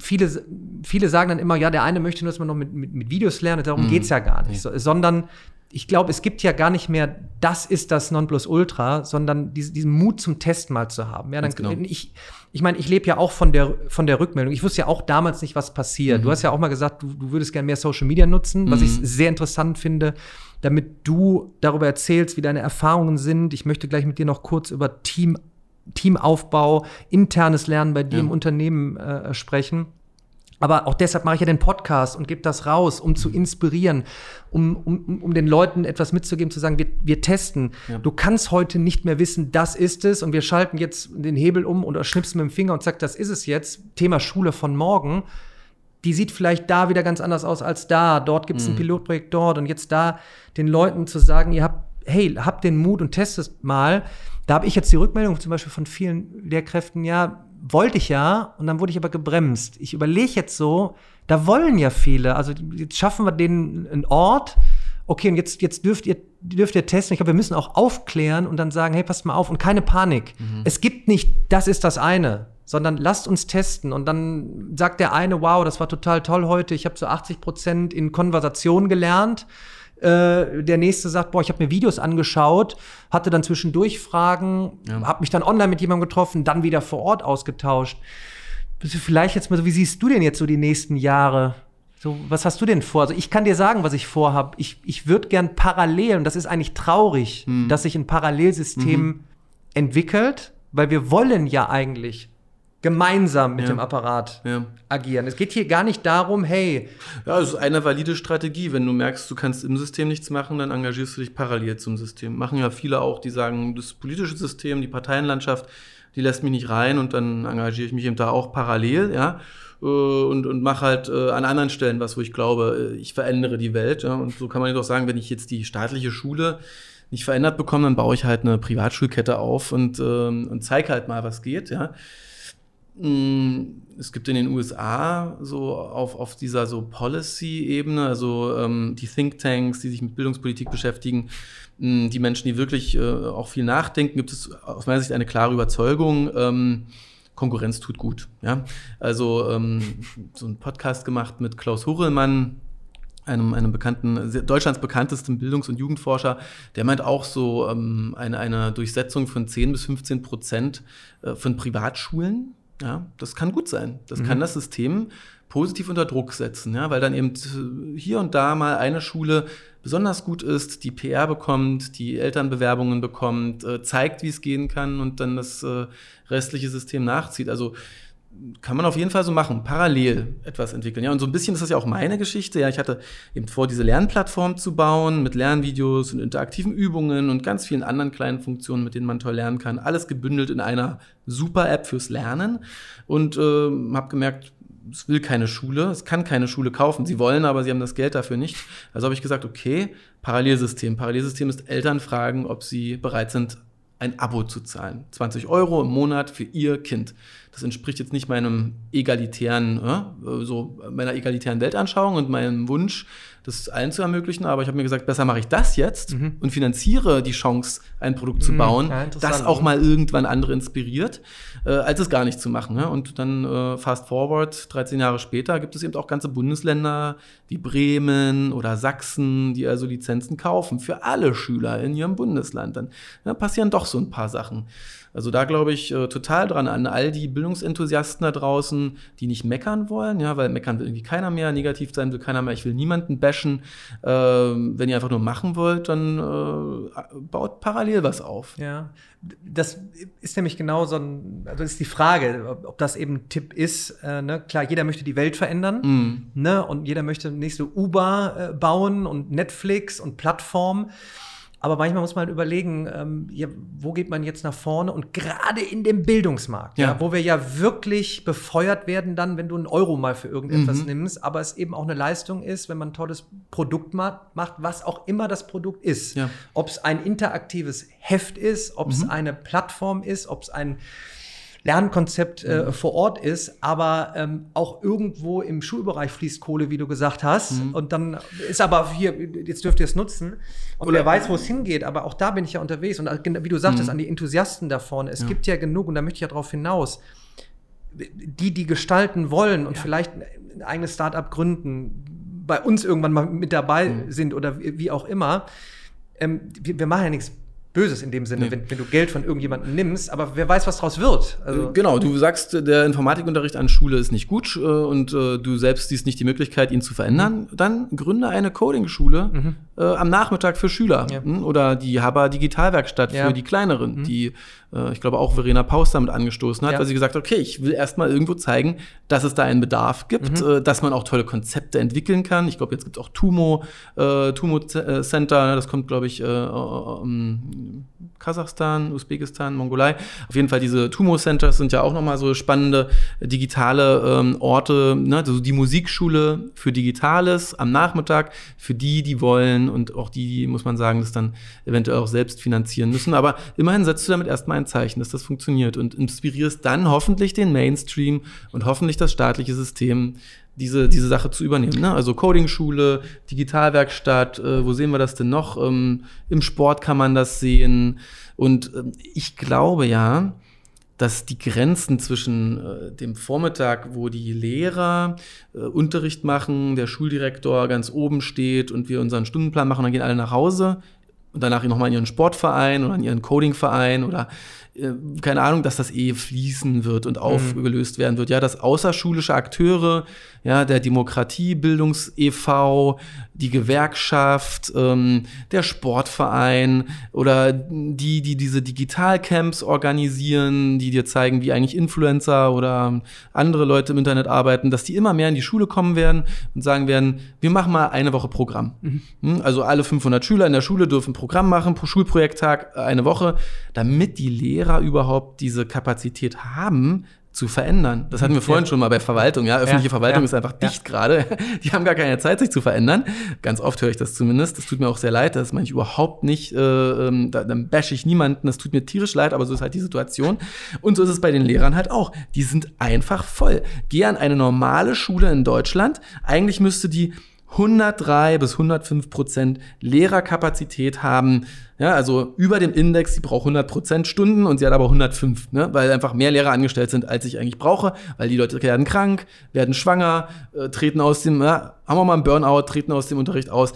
viele, viele sagen dann immer, ja, der eine möchte nur, dass man noch mit, mit, mit Videos lernt, darum mhm. geht's ja gar nicht. So, sondern ich glaube, es gibt ja gar nicht mehr, das ist das Nonplusultra, sondern diesen, diesen Mut zum Test mal zu haben. Ja, dann, genau. ich, ich meine, ich lebe ja auch von der, von der Rückmeldung. Ich wusste ja auch damals nicht, was passiert. Mhm. Du hast ja auch mal gesagt, du, du würdest gerne mehr Social Media nutzen, was mhm. ich sehr interessant finde, damit du darüber erzählst, wie deine Erfahrungen sind. Ich möchte gleich mit dir noch kurz über Team Teamaufbau, internes Lernen bei dir ja. im Unternehmen äh, sprechen. Aber auch deshalb mache ich ja den Podcast und gebe das raus, um zu inspirieren, um, um, um den Leuten etwas mitzugeben, zu sagen, wir, wir testen. Ja. Du kannst heute nicht mehr wissen, das ist es und wir schalten jetzt den Hebel um oder schnipsen mit dem Finger und sagst, das ist es jetzt. Thema Schule von morgen. Die sieht vielleicht da wieder ganz anders aus als da. Dort gibt es mhm. ein Pilotprojekt dort und jetzt da den Leuten zu sagen, ihr habt, hey, habt den Mut und testet mal da habe ich jetzt die Rückmeldung zum Beispiel von vielen Lehrkräften, ja, wollte ich ja, und dann wurde ich aber gebremst. Ich überlege jetzt so, da wollen ja viele, also jetzt schaffen wir denen einen Ort, okay, und jetzt, jetzt dürft ihr, dürft ihr testen. Ich glaube, wir müssen auch aufklären und dann sagen, hey, passt mal auf und keine Panik. Mhm. Es gibt nicht, das ist das eine, sondern lasst uns testen. Und dann sagt der eine, wow, das war total toll heute, ich habe so 80 Prozent in Konversation gelernt. Äh, der nächste sagt, boah, ich habe mir Videos angeschaut, hatte dann zwischendurch Fragen, ja. habe mich dann online mit jemandem getroffen, dann wieder vor Ort ausgetauscht. Vielleicht jetzt mal so, wie siehst du denn jetzt so die nächsten Jahre? So, was hast du denn vor? Also ich kann dir sagen, was ich vorhabe. Ich, ich würde gern parallel, und das ist eigentlich traurig, hm. dass sich ein Parallelsystem mhm. entwickelt, weil wir wollen ja eigentlich gemeinsam mit ja. dem Apparat ja. agieren. Es geht hier gar nicht darum, hey. Ja, es ist eine valide Strategie. Wenn du merkst, du kannst im System nichts machen, dann engagierst du dich parallel zum System. Machen ja viele auch, die sagen, das politische System, die Parteienlandschaft, die lässt mich nicht rein und dann engagiere ich mich eben da auch parallel, ja. Äh, und, und mache halt äh, an anderen Stellen was, wo ich glaube, äh, ich verändere die Welt. Ja? Und so kann man doch sagen, wenn ich jetzt die staatliche Schule nicht verändert bekomme, dann baue ich halt eine Privatschulkette auf und, ähm, und zeige halt mal, was geht, ja. Es gibt in den USA so auf, auf dieser so Policy-Ebene, also ähm, die Thinktanks, die sich mit Bildungspolitik beschäftigen, mh, mm, die Menschen, die wirklich äh, auch viel nachdenken, gibt es aus meiner Sicht eine klare Überzeugung, ähm, Konkurrenz tut gut. Ja? Also ähm, so ein Podcast gemacht mit Klaus Hurelmann, einem, einem bekannten, Deutschlands bekanntesten Bildungs- und Jugendforscher, der meint auch so ähm, eine, eine Durchsetzung von 10 bis 15 Prozent äh, von Privatschulen ja, das kann gut sein. Das mhm. kann das System positiv unter Druck setzen, ja, weil dann eben hier und da mal eine Schule besonders gut ist, die PR bekommt, die Elternbewerbungen bekommt, äh, zeigt, wie es gehen kann und dann das äh, restliche System nachzieht. Also kann man auf jeden Fall so machen, parallel etwas entwickeln. Ja, und so ein bisschen ist das ja auch meine Geschichte. Ja, ich hatte eben vor, diese Lernplattform zu bauen mit Lernvideos und interaktiven Übungen und ganz vielen anderen kleinen Funktionen, mit denen man toll lernen kann. Alles gebündelt in einer super App fürs Lernen. Und äh, habe gemerkt, es will keine Schule, es kann keine Schule kaufen. Sie wollen, aber sie haben das Geld dafür nicht. Also habe ich gesagt, okay, Parallelsystem. Parallelsystem ist Eltern fragen, ob sie bereit sind, ein Abo zu zahlen. 20 Euro im Monat für ihr Kind. Das entspricht jetzt nicht meinem egalitären, äh, so meiner egalitären Weltanschauung und meinem Wunsch, das allen zu ermöglichen. Aber ich habe mir gesagt, besser mache ich das jetzt mhm. und finanziere die Chance, ein Produkt zu mhm. bauen, ja, das auch mal irgendwann andere inspiriert, äh, als es gar nicht zu machen. Ja? Und dann äh, fast forward, 13 Jahre später, gibt es eben auch ganze Bundesländer wie Bremen oder Sachsen, die also Lizenzen kaufen für alle Schüler in ihrem Bundesland. Dann ja, passieren doch so ein paar Sachen. Also da glaube ich äh, total dran an all die Bildungsenthusiasten da draußen, die nicht meckern wollen, ja, weil meckern will irgendwie keiner mehr, negativ sein will keiner mehr, ich will niemanden bashen. Äh, wenn ihr einfach nur machen wollt, dann äh, baut parallel was auf. Ja, das ist nämlich genau so ein, also ist die Frage, ob, ob das eben ein Tipp ist. Äh, ne? Klar, jeder möchte die Welt verändern, mm. ne? Und jeder möchte nächste Uber äh, bauen und Netflix und Plattformen. Aber manchmal muss man halt überlegen, ähm, ja, wo geht man jetzt nach vorne? Und gerade in dem Bildungsmarkt, ja. ja. wo wir ja wirklich befeuert werden dann, wenn du einen Euro mal für irgendetwas mhm. nimmst, aber es eben auch eine Leistung ist, wenn man ein tolles Produkt macht, was auch immer das Produkt ist. Ja. Ob es ein interaktives Heft ist, ob es mhm. eine Plattform ist, ob es ein Lernkonzept äh, mhm. vor Ort ist, aber ähm, auch irgendwo im Schulbereich fließt Kohle, wie du gesagt hast. Mhm. Und dann ist aber hier, jetzt dürft ihr es nutzen. Und Oder wer weiß, wo es hingeht, aber auch da bin ich ja unterwegs. Und äh, wie du sagtest, mhm. an die Enthusiasten da vorne, es ja. gibt ja genug, und da möchte ich ja drauf hinaus, die, die gestalten wollen und ja. vielleicht ein eigenes Startup gründen, bei uns irgendwann mal mit dabei mhm. sind oder wie auch immer. Ähm, wir, wir machen ja nichts Böses in dem Sinne, nee. wenn, wenn, du Geld von irgendjemandem nimmst, aber wer weiß, was daraus wird. Also genau, du sagst, der Informatikunterricht an Schule ist nicht gut äh, und äh, du selbst siehst nicht die Möglichkeit, ihn zu verändern, mhm. dann gründe eine Coding-Schule mhm. äh, am Nachmittag für Schüler ja. Hm? oder die Haber Digitalwerkstatt ja. für die Kleineren, mhm. die äh, ich glaube auch Verena Paus damit angestoßen hat, ja. weil sie gesagt hat, okay, ich will erstmal irgendwo zeigen, dass es da einen Bedarf gibt, mhm. äh, dass man auch tolle Konzepte entwickeln kann. Ich glaube, jetzt gibt es auch Tumo, äh, Tumo Center, das kommt, glaube ich, äh, um Kasachstan, Usbekistan, Mongolei. Auf jeden Fall diese Tumo Centers sind ja auch nochmal so spannende digitale ähm, Orte, ne? also die Musikschule für Digitales am Nachmittag, für die, die wollen und auch die, die, muss man sagen, das dann eventuell auch selbst finanzieren müssen. Aber immerhin setzt du damit erstmal ein Zeichen, dass das funktioniert und inspirierst dann hoffentlich den Mainstream und hoffentlich das staatliche System, diese, diese Sache zu übernehmen. Ne? Also Coding-Schule, Digitalwerkstatt, äh, wo sehen wir das denn noch? Ähm, Im Sport kann man das sehen. Und äh, ich glaube ja, dass die Grenzen zwischen äh, dem Vormittag, wo die Lehrer äh, Unterricht machen, der Schuldirektor ganz oben steht und wir unseren Stundenplan machen, dann gehen alle nach Hause und danach nochmal in ihren Sportverein oder in ihren Codingverein oder äh, keine Ahnung, dass das eh fließen wird und mhm. aufgelöst werden wird. Ja, dass außerschulische Akteure, ja, der Demokratiebildungs e.V., die Gewerkschaft, ähm, der Sportverein oder die, die diese Digitalcamps organisieren, die dir zeigen, wie eigentlich Influencer oder andere Leute im Internet arbeiten, dass die immer mehr in die Schule kommen werden und sagen werden, wir machen mal eine Woche Programm. Mhm. Hm, also alle 500 Schüler in der Schule dürfen Programm machen, pro Schulprojekttag eine Woche, damit die Lehrer Lehrer überhaupt diese Kapazität haben, zu verändern. Das hatten wir vorhin ja. schon mal bei Verwaltung. Ja, öffentliche ja, Verwaltung ja, ist einfach dicht gerade. (laughs) Die haben gar keine Zeit, sich zu verändern. Ganz oft höre ich das zumindest. Das tut mir auch sehr leid. Das meine ich überhaupt nicht. Äh, ähm, da, dann bashe ich niemanden. Das tut mir tierisch leid, aber so ist halt die Situation. Und so ist es bei den Lehrern halt auch. Die sind einfach voll. Geh an eine normale Schule in Deutschland. Eigentlich müsste die 103 bis 105 Prozent Lehrerkapazität haben. Ja, also über dem Index, sie braucht 100 Prozent Stunden und sie hat aber 105, ne? weil einfach mehr Lehrer angestellt sind, als ich eigentlich brauche, weil die Leute werden krank, werden schwanger, äh, treten aus dem, ja, haben wir mal einen Burnout, treten aus dem Unterricht aus.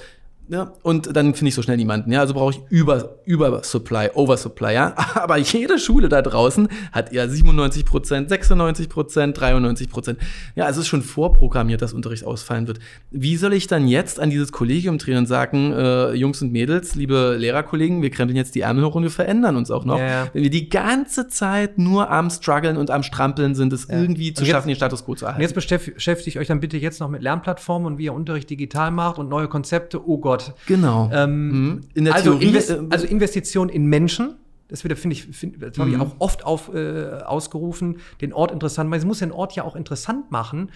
Ja, und dann finde ich so schnell niemanden. Ja, also brauche ich über, Übersupply, Oversupply. Ja, (laughs) aber jede Schule da draußen hat eher 97 Prozent, 96 Prozent, 93 Prozent. Ja, es ist schon vorprogrammiert, dass Unterricht ausfallen wird. Wie soll ich dann jetzt an dieses Kollegium drehen und sagen, äh, Jungs und Mädels, liebe Lehrerkollegen, wir krempeln jetzt die Ärmel hoch und wir verändern uns auch noch. Ja, ja. Wenn wir die ganze Zeit nur am struggeln und am strampeln sind, es ja. irgendwie zu jetzt, schaffen, den Status quo zu erhalten. Und jetzt beschäftigt euch dann bitte jetzt noch mit Lernplattformen und wie ihr Unterricht digital macht und neue Konzepte. Oh Gott, Gott. Genau. Ähm, mhm. in der also, Theorie, Invest äh, also Investition in Menschen. Das wird, finde ich, find, das habe ich mhm. auch oft auf, äh, ausgerufen, den Ort interessant machen. Es muss den Ort ja auch interessant machen.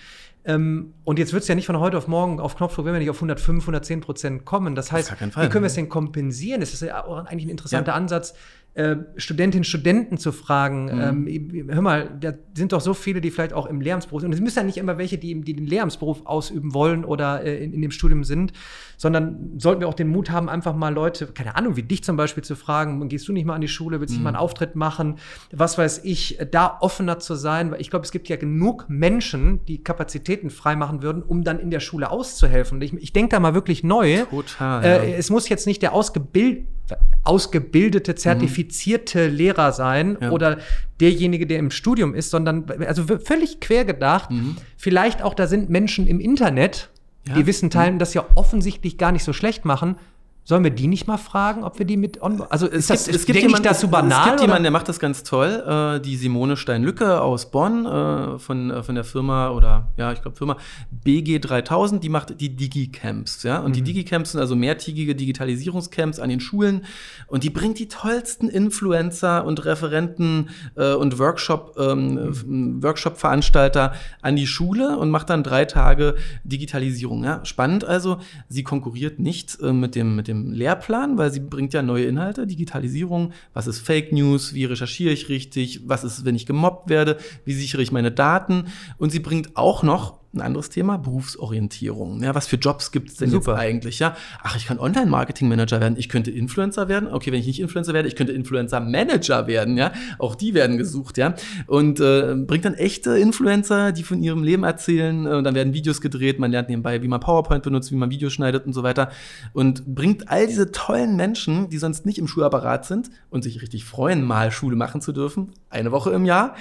Ähm, und jetzt wird es ja nicht von heute auf morgen auf Knopfdruck, wenn wir nicht auf 105, 110 Prozent kommen. Das heißt, wie können wir es denn kompensieren? Das ist ja auch eigentlich ein interessanter ja. Ansatz äh, Studentinnen und Studenten zu fragen, mhm. ähm, hör mal, da sind doch so viele, die vielleicht auch im Lehramtsberuf sind. Und es müssen ja nicht immer welche, die, die den Lehramtsberuf ausüben wollen oder äh, in, in, dem Studium sind, sondern sollten wir auch den Mut haben, einfach mal Leute, keine Ahnung, wie dich zum Beispiel zu fragen, gehst du nicht mal an die Schule, willst du mhm. nicht mal einen Auftritt machen, was weiß ich, da offener zu sein, weil ich glaube, es gibt ja genug Menschen, die Kapazitäten freimachen würden, um dann in der Schule auszuhelfen. Ich, ich denke da mal wirklich neu. Total. Äh, ja. Es muss jetzt nicht der ausgebild, ausgebildete, mhm. zertifizierte mhm. Lehrer sein ja. oder derjenige, der im Studium ist, sondern also völlig quer gedacht. Mhm. Vielleicht auch da sind Menschen im Internet, ja. die Wissen teilen, mhm. das ja offensichtlich gar nicht so schlecht machen Sollen wir die nicht mal fragen, ob wir die mit on Also ist das, es gibt jemand, das zu banal? Es gibt jemanden, der macht das ganz toll. Äh, die Simone Stein-Lücke aus Bonn äh, von, äh, von der Firma oder ja, ich glaube Firma BG3000, die macht die Digicamps. Ja? Und mhm. die Digicamps sind also mehrtägige Digitalisierungscamps an den Schulen. Und die bringt die tollsten Influencer und Referenten äh, und Workshop, ähm, mhm. Workshop-Veranstalter an die Schule und macht dann drei Tage Digitalisierung. Ja? Spannend also, sie konkurriert nicht äh, mit dem, mit dem dem Lehrplan, weil sie bringt ja neue Inhalte, Digitalisierung, was ist Fake News, wie recherchiere ich richtig, was ist, wenn ich gemobbt werde, wie sichere ich meine Daten? Und sie bringt auch noch ein anderes Thema, Berufsorientierung. Ja, was für Jobs gibt es denn Super. jetzt eigentlich? Ja, ach, ich kann Online-Marketing-Manager werden, ich könnte Influencer werden. Okay, wenn ich nicht Influencer werde, ich könnte Influencer-Manager werden. Ja, auch die werden gesucht. Ja, und äh, bringt dann echte Influencer, die von ihrem Leben erzählen. Äh, und dann werden Videos gedreht. Man lernt nebenbei, wie man PowerPoint benutzt, wie man Videos schneidet und so weiter. Und bringt all diese tollen Menschen, die sonst nicht im Schulapparat sind und sich richtig freuen, mal Schule machen zu dürfen, eine Woche im Jahr,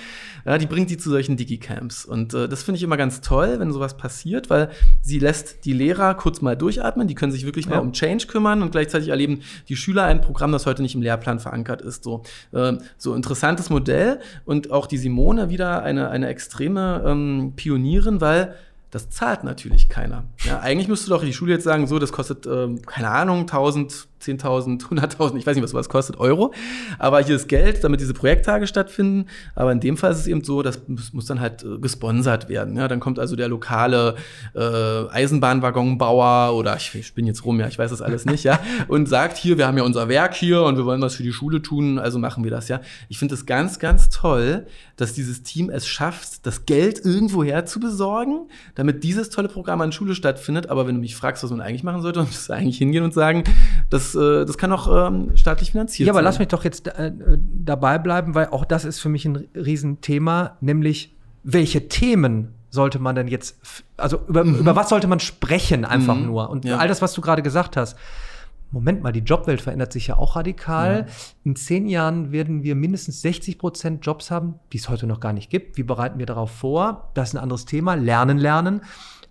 ja, die bringt die zu solchen Digicamps. Und äh, das finde ich immer ganz toll wenn sowas passiert, weil sie lässt die Lehrer kurz mal durchatmen, die können sich wirklich ja. mal um Change kümmern und gleichzeitig erleben die Schüler ein Programm, das heute nicht im Lehrplan verankert ist. So, äh, so interessantes Modell und auch die Simone wieder eine, eine extreme ähm, Pionierin, weil das zahlt natürlich keiner. Ja, eigentlich müsste doch die Schule jetzt sagen, so, das kostet, ähm, keine Ahnung, 1000 10.000, 100.000, ich weiß nicht, was sowas kostet, Euro. Aber hier ist Geld, damit diese Projekttage stattfinden. Aber in dem Fall ist es eben so, das muss dann halt äh, gesponsert werden. Ja, dann kommt also der lokale äh, Eisenbahnwaggonbauer oder ich, ich bin jetzt rum, ja, ich weiß das alles nicht, ja, (laughs) und sagt hier, wir haben ja unser Werk hier und wir wollen was für die Schule tun, also machen wir das, ja. Ich finde es ganz, ganz toll, dass dieses Team es schafft, das Geld irgendwoher zu besorgen, damit dieses tolle Programm an Schule stattfindet. Aber wenn du mich fragst, was man eigentlich machen sollte, (laughs) müsstest du eigentlich hingehen und sagen, das äh, das kann auch ähm, staatlich finanziert sein. Ja, aber lass mich doch jetzt äh, dabei bleiben, weil auch das ist für mich ein Riesenthema, nämlich welche Themen sollte man denn jetzt, also über, mhm. über was sollte man sprechen einfach mhm. nur? Und ja. all das, was du gerade gesagt hast. Moment mal, die Jobwelt verändert sich ja auch radikal. Ja. In zehn Jahren werden wir mindestens 60 Prozent Jobs haben, die es heute noch gar nicht gibt. Wie bereiten wir darauf vor? Das ist ein anderes Thema. Lernen, lernen.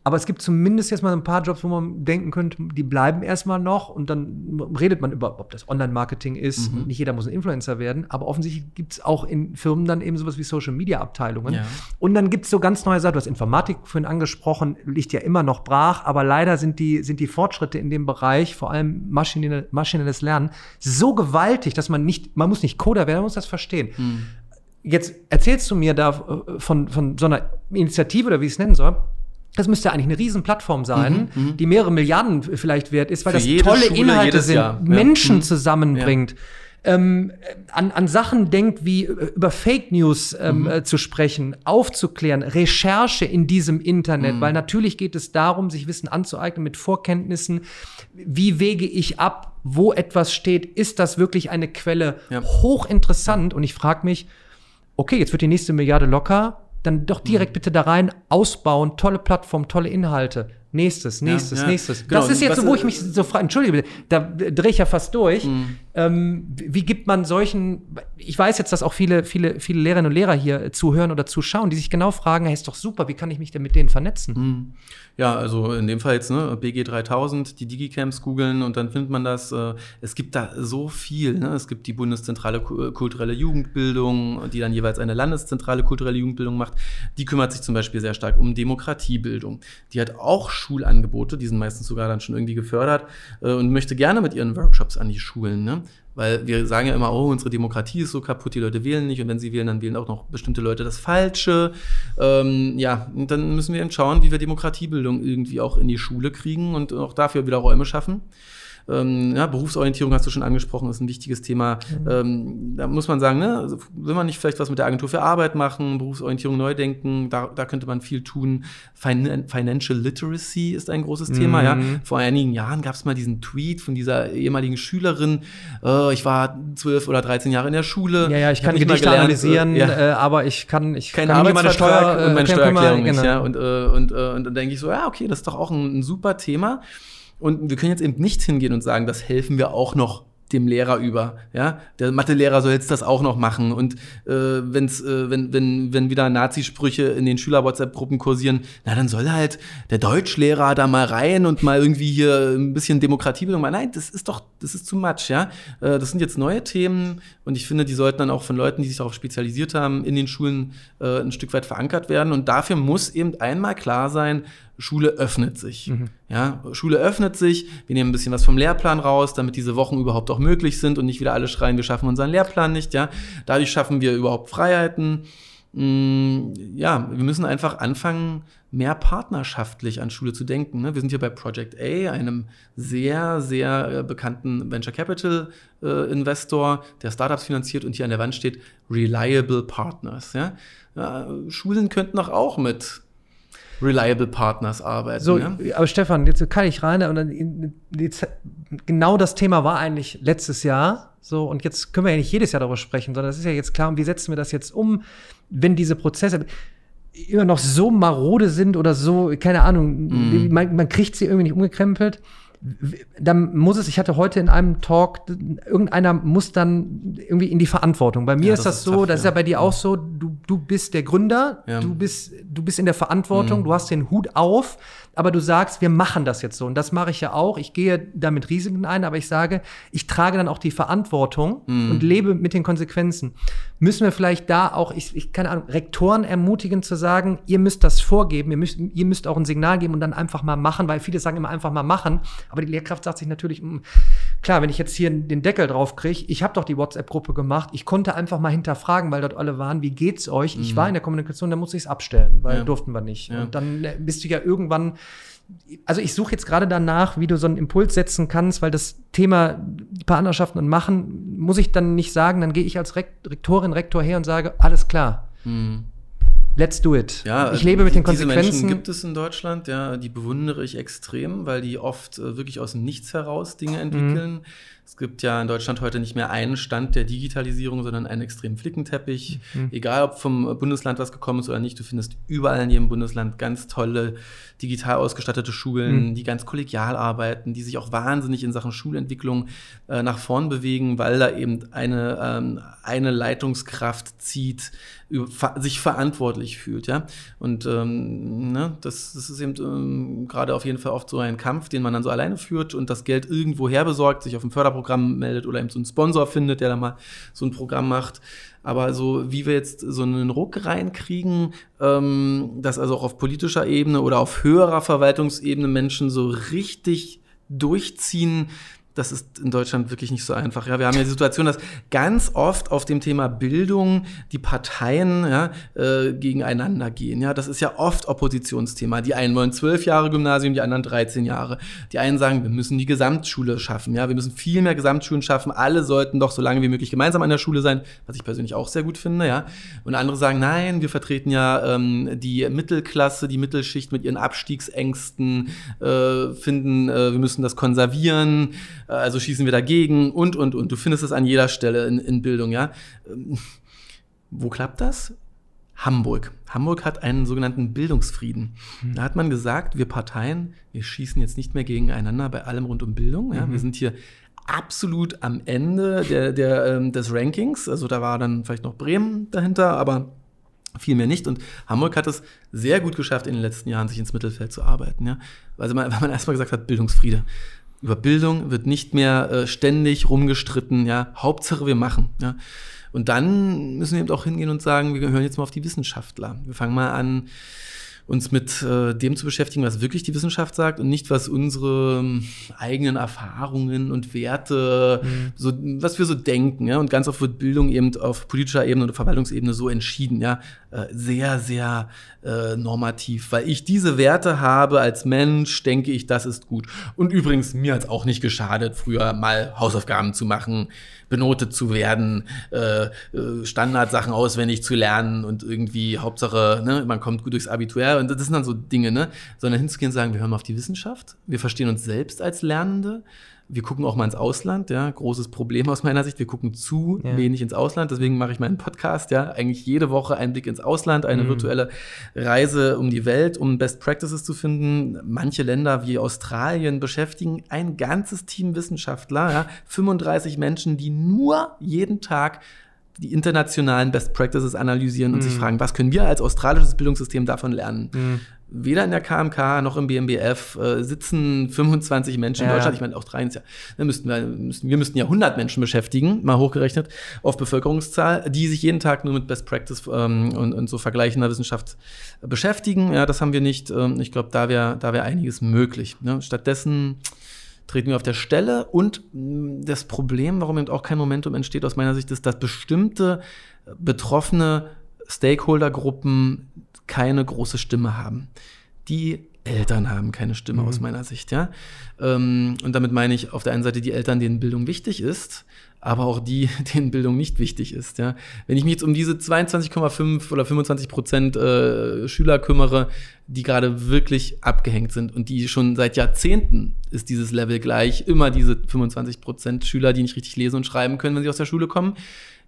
Aber es gibt zumindest jetzt mal ein paar Jobs, wo man denken könnte, die bleiben erstmal noch und dann redet man über, ob das Online-Marketing ist. Mhm. Nicht jeder muss ein Influencer werden, aber offensichtlich gibt es auch in Firmen dann eben sowas wie Social-Media-Abteilungen. Ja. Und dann gibt es so ganz neue Sachen. Du hast Informatik vorhin angesprochen, liegt ja immer noch brach, aber leider sind die, sind die Fortschritte in dem Bereich, vor allem maschinelle, maschinelles Lernen, so gewaltig, dass man nicht, man muss nicht Coder werden, man muss das verstehen. Mhm. Jetzt erzählst du mir da äh, von, von so einer Initiative oder wie ich es nennen soll das müsste eigentlich eine Riesenplattform sein, mhm, mhm, die mehrere Milliarden vielleicht wert ist, weil Für das tolle Schule, Inhalte sind, Jahr. Menschen ja. zusammenbringt. Ja. Ähm, an, an Sachen denkt, wie äh, über Fake News ähm, mhm. äh, zu sprechen, aufzuklären, Recherche in diesem Internet, mhm. weil natürlich geht es darum, sich Wissen anzueignen mit Vorkenntnissen. Wie wege ich ab, wo etwas steht? Ist das wirklich eine Quelle? Ja. Hochinteressant. Und ich frage mich, okay, jetzt wird die nächste Milliarde locker dann doch direkt mhm. bitte da rein, ausbauen, tolle Plattform, tolle Inhalte. Nächstes, nächstes, Ja, ja. nächstes. Genau, Das ist jetzt so, wo ich mich so frage, entschuldige bitte, da drehe ich ja fast durch. Mhm. Ähm, wie gibt man solchen, ich weiß jetzt, dass auch viele, viele, viele Lehrerinnen und Lehrer hier zuhören oder zuschauen, die sich genau fragen, hey, ist doch super, wie kann ich mich denn mit denen vernetzen? Hm. Ja, also in dem Fall jetzt, ne, BG 3000, die Digicamps googeln und dann findet man das. Äh, es gibt da so viel. Ne? Es gibt die Bundeszentrale äh, kulturelle Jugendbildung, die dann jeweils eine Landeszentrale kulturelle Jugendbildung macht. Die kümmert sich zum Beispiel sehr stark um Demokratiebildung. Die hat auch Schulangebote, die sind meistens sogar dann schon irgendwie gefördert äh, und möchte gerne mit ihren Workshops an die Schulen. Ne? Weil wir sagen ja immer, oh, unsere Demokratie ist so kaputt, die Leute wählen nicht und wenn sie wählen, dann wählen auch noch bestimmte Leute das Falsche. Ähm, ja, und dann müssen wir eben schauen, wie wir Demokratiebildung irgendwie auch in die Schule kriegen und auch dafür wieder Räume schaffen. Ähm, ja, Berufsorientierung hast du schon angesprochen, ist ein wichtiges Thema. Ähm, da muss man sagen, ne, also will man nicht vielleicht was mit der Agentur für Arbeit machen, Berufsorientierung neu denken, da, da könnte man viel tun. Fin Financial Literacy ist ein großes Thema. Ja. Mhm. Vor einigen Jahren gab es mal diesen Tweet von dieser ehemaligen Schülerin, äh, ich war zwölf oder 13 Jahre in der Schule. Ja, ja, ich, kann Gedichte analysieren, äh, ja äh, aber ich kann, ich kein kann nicht meine Steuer, und meine kann Steuererklärung nicht. Ja? genau. Und, äh, und, äh, und dann denke ich so, ja, okay, das ist doch auch ein, ein super Thema. Und wir können jetzt eben nicht hingehen und sagen, das helfen wir auch noch dem Lehrer über. Ja? Der Mathelehrer soll jetzt das auch noch machen. Und äh, wenn's, äh, wenn, wenn, wenn wieder Nazisprüche in den Schüler-WhatsApp-Gruppen kursieren, na dann soll halt der Deutschlehrer da mal rein und mal irgendwie hier ein bisschen Demokratiebildung machen. Nein, das ist doch, das ist zu much, ja. Äh, das sind jetzt neue Themen und ich finde, die sollten dann auch von Leuten, die sich darauf spezialisiert haben, in den Schulen äh, ein Stück weit verankert werden. Und dafür muss eben einmal klar sein, Schule öffnet sich. Ja, Schule öffnet sich, wir nehmen ein bisschen was vom Lehrplan raus, damit diese Wochen überhaupt auch möglich sind und nicht wieder alle schreien, wir schaffen unseren Lehrplan nicht, ja. Dadurch schaffen wir überhaupt Freiheiten. Mm, Ja, wir müssen einfach anfangen, mehr partnerschaftlich an Schule zu denken. ne? Wir sind hier bei Project A, einem sehr, sehr äh, bekannten Venture Capital äh, Investor, der Startups finanziert und hier an der Wand steht Reliable Partners. Ja? Schulen könnten auch mit Reliable Partners arbeiten. So, ja? aber Stefan, jetzt kann ich rein und dann, jetzt, genau das Thema war eigentlich letztes Jahr. So, und jetzt können wir ja nicht jedes Jahr darüber sprechen, sondern das ist ja jetzt klar, wie setzen wir das jetzt um, wenn diese Prozesse immer noch so marode sind oder so, keine Ahnung, Mhm. man, man kriegt sie irgendwie nicht umgekrempelt. Dann muss es, ich hatte heute in einem Talk, irgendeiner muss dann irgendwie in die Verantwortung. Bei mir Ja, ist das das, ist so, tough, das ist ja. ja bei dir auch so, du, du bist der Gründer, Ja. du bist, du bist in der Verantwortung, Mhm. du hast den Hut auf, aber du sagst, wir machen das jetzt so. Und das mache ich ja auch. Ich gehe damit Risiken ein, aber ich sage, ich trage dann auch die Verantwortung Mhm. und lebe mit den Konsequenzen. Müssen wir vielleicht da auch, ich, ich keine Ahnung, Rektoren ermutigen zu sagen, ihr müsst das vorgeben, ihr müsst, ihr müsst auch ein Signal geben und dann einfach mal machen, weil viele sagen immer einfach mal machen. Aber die Lehrkraft sagt sich natürlich, hm, klar, wenn ich jetzt hier den Deckel drauf kriege, ich habe doch die WhatsApp-Gruppe gemacht, ich konnte einfach mal hinterfragen, weil dort alle waren, wie geht's euch? Ich war in der Kommunikation, da muss ich es abstellen, weil Mhm. Ja. durften wir nicht. Ja. Und dann äh, bist du ja irgendwann also ich suche jetzt gerade danach, wie du so einen Impuls setzen kannst, weil das Thema Partnerschaften und Machen, muss ich dann nicht sagen, dann gehe ich als Rekt Rektorin, Rektor her und sage, alles klar, Hm. let's do it. Ja, ich lebe mit den Diese Menschen Konsequenzen. gibt es in Deutschland, ja, die bewundere ich extrem, weil die oft äh, wirklich aus dem Nichts heraus Dinge entwickeln. Es gibt ja in Deutschland heute nicht mehr einen Stand der Digitalisierung, sondern einen extremen Flickenteppich. Egal, ob vom Bundesland was gekommen ist oder nicht, du findest überall in jedem Bundesland ganz tolle digital ausgestattete Schulen, Mhm. die ganz kollegial arbeiten, die sich auch wahnsinnig in Sachen Schulentwicklung äh, nach vorn bewegen, weil da eben eine, ähm, eine Leitungskraft zieht, sich verantwortlich fühlt, ja. Und ähm, ne, das, das ist eben ähm, gerade auf jeden Fall oft so ein Kampf, den man dann so alleine führt und das Geld irgendwo her besorgt, sich auf ein Förderprogramm meldet oder eben so einen Sponsor findet, der da mal so ein Programm macht. Aber so wie wir jetzt so einen Ruck reinkriegen, ähm, dass also auch auf politischer Ebene oder auf höherer Verwaltungsebene Menschen so richtig durchziehen, das ist in Deutschland wirklich nicht so einfach. Ja, wir haben ja die Situation, dass ganz oft auf dem Thema Bildung die Parteien ja, äh, gegeneinander gehen. Ja, das ist ja oft Oppositionsthema. Die einen wollen zwölf Jahre Gymnasium, die anderen 13 Jahre. Die einen sagen, wir müssen die Gesamtschule schaffen. Ja, wir müssen viel mehr Gesamtschulen schaffen. Alle sollten doch so lange wie möglich gemeinsam an der Schule sein, was ich persönlich auch sehr gut finde. Ja, und andere sagen, nein, wir vertreten ja ähm, die Mittelklasse, die Mittelschicht mit ihren Abstiegsängsten, äh, finden, äh, wir müssen das konservieren also schießen wir dagegen und, und, und. Du findest es an jeder Stelle in, in Bildung, ja. Ähm, Wo klappt das? Hamburg. Hamburg hat einen sogenannten Bildungsfrieden. Mhm. Da hat man gesagt, wir Parteien, wir schießen jetzt nicht mehr gegeneinander bei allem rund um Bildung. Ja? Mhm. Wir sind hier absolut am Ende der, der, ähm, des Rankings. Also da war dann vielleicht noch Bremen dahinter, aber viel mehr nicht. Und Hamburg hat es sehr gut geschafft, in den letzten Jahren sich ins Mittelfeld zu arbeiten. Ja? Also man, (laughs) weil man erstmal gesagt hat, Bildungsfriede. Über Bildung wird nicht mehr äh, ständig rumgestritten. Ja? Hauptsache wir machen. Ja? Und dann müssen wir eben auch hingehen und sagen, wir hören jetzt mal auf die Wissenschaftler. Wir fangen mal an, uns mit äh, dem zu beschäftigen, was wirklich die Wissenschaft sagt und nicht, was unsere ähm, eigenen Erfahrungen und Werte, mhm. so, was wir so denken. Ja? Und ganz oft wird Bildung eben auf politischer Ebene oder Verwaltungsebene so entschieden. Ja? Äh, sehr, sehr äh, normativ. Weil ich diese Werte habe als Mensch, denke ich, das ist gut. Und übrigens, mir hat es auch nicht geschadet, früher mal Hausaufgaben zu machen, benotet zu werden, äh, äh, Standardsachen auswendig zu lernen und irgendwie Hauptsache, ne, man kommt gut durchs Abitur. Und das sind dann so Dinge, ne? Sondern hinzugehen und sagen, wir hören mal auf die Wissenschaft, wir verstehen uns selbst als Lernende wir gucken auch mal ins Ausland, ja, großes Problem aus meiner Sicht. Wir gucken zu ja. wenig ins Ausland, deswegen mache ich meinen Podcast, ja, eigentlich jede Woche einen Blick ins Ausland, eine mhm. virtuelle Reise um die Welt, um Best Practices zu finden. Manche Länder wie Australien beschäftigen ein ganzes Team Wissenschaftler, ja, 35 Menschen, die nur jeden Tag die internationalen Best Practices analysieren und mhm. sich fragen, was können wir als australisches Bildungssystem davon lernen? Mhm weder in der KMK noch im BMBF äh, sitzen 25 Menschen ja. in Deutschland. Ich meine, auch drei ist ja, müssten wir, müssten, wir müssten ja 100 Menschen beschäftigen, mal hochgerechnet, auf Bevölkerungszahl, die sich jeden Tag nur mit Best Practice ähm, und, und so vergleichender Wissenschaft beschäftigen. Ja, das haben wir nicht. Ähm, ich glaube, da wäre da wär einiges möglich. Ne? Stattdessen treten wir auf der Stelle und mm, das Problem, warum eben auch kein Momentum entsteht, aus meiner Sicht, ist, dass bestimmte betroffene Stakeholdergruppen keine große Stimme haben. Die Eltern haben keine Stimme mhm. aus meiner Sicht, ja. Ähm, und damit meine ich auf der einen Seite die Eltern, denen Bildung wichtig ist, aber auch die, (laughs) denen Bildung nicht wichtig ist, ja. Wenn ich mich jetzt um diese 22,5 oder 25 Prozent äh, Schüler kümmere, die gerade wirklich abgehängt sind und die schon seit Jahrzehnten ist dieses Level gleich, immer diese 25 Prozent Schüler, die nicht richtig lesen und schreiben können, wenn sie aus der Schule kommen,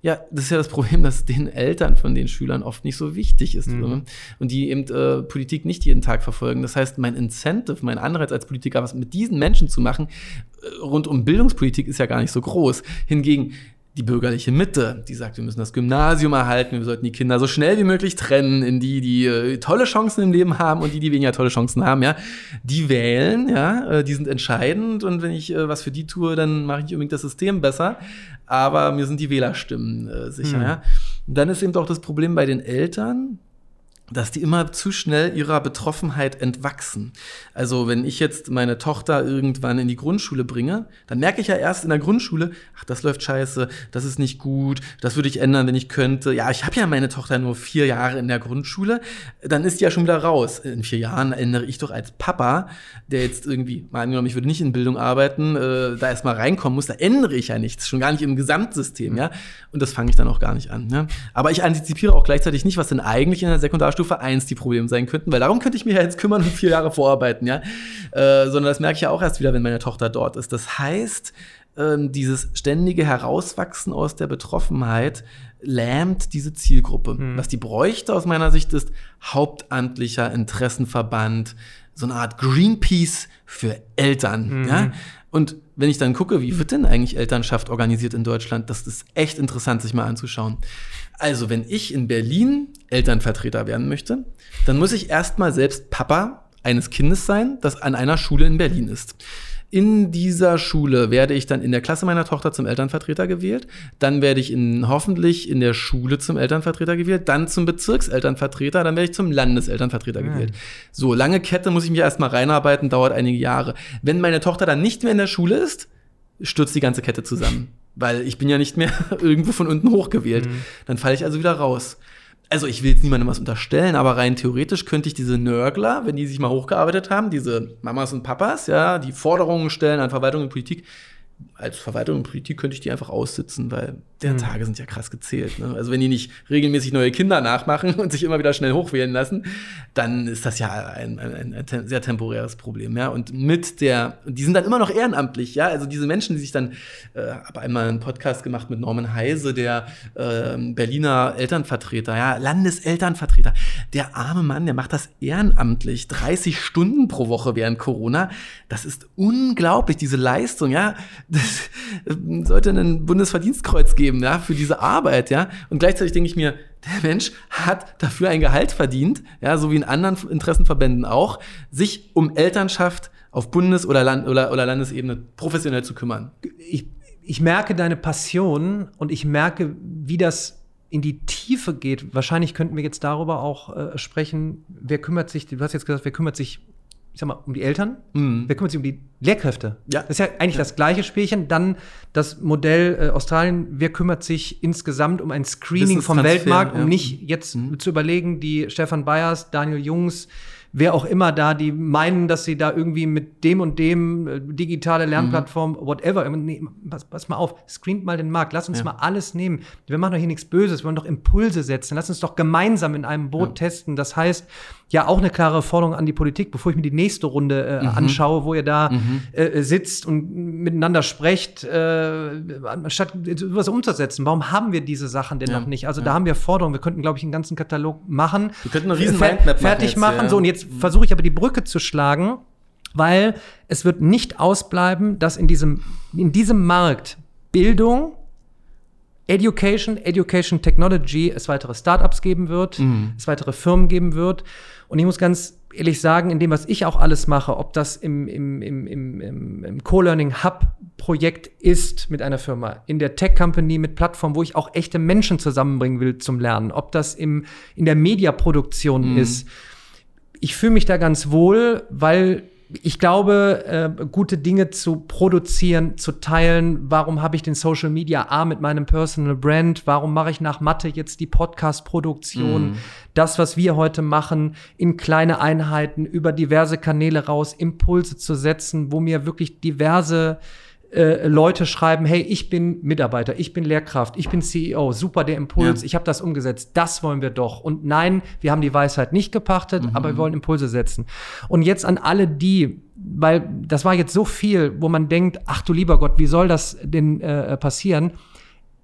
ja, das ist ja das Problem, dass den Eltern von den Schülern oft nicht so wichtig ist. Mhm. Und die eben äh, Politik nicht jeden Tag verfolgen. Das heißt, mein Incentive, mein Anreiz als Politiker, was mit diesen Menschen zu machen, äh, rund um Bildungspolitik ist ja gar nicht so groß. Hingegen die bürgerliche Mitte, die sagt, wir müssen das Gymnasium erhalten, wir sollten die Kinder so schnell wie möglich trennen in die, die äh, tolle Chancen im Leben haben und die, die weniger tolle Chancen haben, ja. Die wählen, ja, äh, die sind entscheidend und wenn ich äh, was für die tue, dann mache ich unbedingt das System besser, aber mir sind die Wählerstimmen äh, sicher, hm. ja. Und dann ist eben auch das Problem bei den Eltern, dass die immer zu schnell ihrer Betroffenheit entwachsen. Also wenn ich jetzt meine Tochter irgendwann in die Grundschule bringe, dann merke ich ja erst in der Grundschule, ach, das läuft scheiße, das ist nicht gut, das würde ich ändern, wenn ich könnte. Ja, ich habe ja meine Tochter nur vier Jahre in der Grundschule, dann ist die ja schon wieder raus. In vier Jahren ändere ich doch als Papa, der jetzt irgendwie, mal angenommen, ich würde nicht in Bildung arbeiten, äh, da erstmal reinkommen muss, da ändere ich ja nichts, schon gar nicht im Gesamtsystem, ja. Und das fange ich dann auch gar nicht an. Ja? Aber ich antizipiere auch gleichzeitig nicht, was denn eigentlich in der Sekundar Stufe 1 die Probleme sein könnten, weil darum könnte ich mich ja jetzt kümmern und vier Jahre vorarbeiten, ja. Äh, sondern das merke ich ja auch erst wieder, wenn meine Tochter dort ist. Das heißt, ähm, dieses ständige Herauswachsen aus der Betroffenheit lähmt diese Zielgruppe. Mhm. Was die bräuchte aus meiner Sicht ist hauptamtlicher Interessenverband, so eine Art Greenpeace für Eltern. Mhm. Ja? Und wenn ich dann gucke, wie wird denn eigentlich Elternschaft organisiert in Deutschland, das ist echt interessant, sich mal anzuschauen. Also, wenn ich in Berlin Elternvertreter werden möchte, dann muss ich erstmal selbst Papa eines Kindes sein, das an einer Schule in Berlin ist. In dieser Schule werde ich dann in der Klasse meiner Tochter zum Elternvertreter gewählt. Dann werde ich in, hoffentlich in der Schule zum Elternvertreter gewählt. Dann zum Bezirkselternvertreter. Dann werde ich zum Landeselternvertreter ja. gewählt. So, lange Kette muss ich mich erstmal reinarbeiten, dauert einige Jahre. Wenn meine Tochter dann nicht mehr in der Schule ist, stürzt die ganze Kette zusammen. (laughs) Weil ich bin ja nicht mehr (laughs) irgendwo von unten hochgewählt. Mhm. Dann falle ich also wieder raus also ich will jetzt niemandem was unterstellen, aber rein theoretisch könnte ich diese Nörgler, wenn die sich mal hochgearbeitet haben, diese Mamas und Papas, ja, die Forderungen stellen an Verwaltung und Politik, als Verwaltung und Politik könnte ich die einfach aussitzen, weil der mhm. Tage sind ja krass gezählt. Ne? Also wenn die nicht regelmäßig neue Kinder nachmachen (laughs) und sich immer wieder schnell hochwählen lassen, dann ist das ja ein, ein, ein sehr temporäres Problem. Ja? Und mit der, die sind dann immer noch ehrenamtlich, ja. Also diese Menschen, die sich dann, äh, habe einmal einen Podcast gemacht mit Norman Heise, der äh, Berliner Elternvertreter, ja, Landeselternvertreter. Der arme Mann, der macht das ehrenamtlich, 30 Stunden pro Woche während Corona. Das ist unglaublich, diese Leistung, ja. Das äh, sollte ein Bundesverdienstkreuz geben, ja, für diese Arbeit, ja. Und gleichzeitig denke ich mir, der Mensch hat dafür ein Gehalt verdient, ja, so wie in anderen Interessenverbänden auch, sich um Elternschaft auf Bundes- oder, Land oder, oder Landesebene professionell zu kümmern. Ich, ich merke deine Passion und ich merke, wie das in die Tiefe geht. Wahrscheinlich könnten wir jetzt darüber auch äh, sprechen, wer kümmert sich, du hast jetzt gesagt, wer kümmert sich ich sag mal, um die Eltern, mhm. wer kümmert sich um die Lehrkräfte? Ja. Das ist ja eigentlich ja. das gleiche Spielchen. Dann das Modell äh, Australien, wer kümmert sich insgesamt um ein Screening vom Weltmarkt, um ja. nicht jetzt mhm. zu überlegen, die Stefan Bayers, Daniel Jungs, wer auch immer da, die meinen, dass sie da irgendwie mit dem und dem äh, digitale Lernplattform, mhm. whatever, nee, pass, pass, mal auf, screent mal den Markt, lass uns ja. mal alles nehmen. Wir machen doch hier nichts Böses, wir wollen doch Impulse setzen, lass uns doch gemeinsam in einem Boot ja. testen. Das heißt, ja auch eine klare Forderung an die Politik, bevor ich mir die nächste Runde äh, mhm. anschaue, wo ihr da mhm. äh, sitzt und miteinander sprecht, äh, anstatt sowas umzusetzen. Warum haben wir diese Sachen denn ja. noch nicht? Also da haben wir Forderungen. Wir könnten, glaube ich, einen ganzen Katalog machen. Wir könnten eine riesen Fer fertig machen. Ja. So, und jetzt mhm. versuche ich aber die Brücke zu schlagen, weil es wird nicht ausbleiben, dass in diesem, in diesem Markt Bildung, Education, Education Technology es weitere Startups geben wird, mhm. es weitere Firmen geben wird. Und ich muss ganz ehrlich sagen, in dem, was ich auch alles mache, ob das im, im, im, im, im Co-Learning Hub Projekt ist mit einer Firma, in der Tech Company mit Plattformen, wo ich auch echte Menschen zusammenbringen will zum Lernen, ob das im, in der Mediaproduktion mhm. ist. Ich fühle mich da ganz wohl, weil ich glaube, äh, gute Dinge zu produzieren, zu teilen. Warum habe ich den Social Media A mit meinem Personal Brand? Warum mache ich nach Mathe jetzt die Podcast-Produktion? Mm. Das, was wir heute machen, in kleine Einheiten über diverse Kanäle raus, Impulse zu setzen, wo mir wirklich diverse äh, Leute schreiben, hey, ich bin Mitarbeiter, ich bin Lehrkraft, ich bin CEO, super der Impuls, ja. ich habe das umgesetzt, das wollen wir doch. Und nein, wir haben die Weisheit nicht gepachtet, mhm. aber wir wollen Impulse setzen. Und jetzt an alle die, weil das war jetzt so viel, wo man denkt, ach du lieber Gott, wie soll das denn äh, passieren?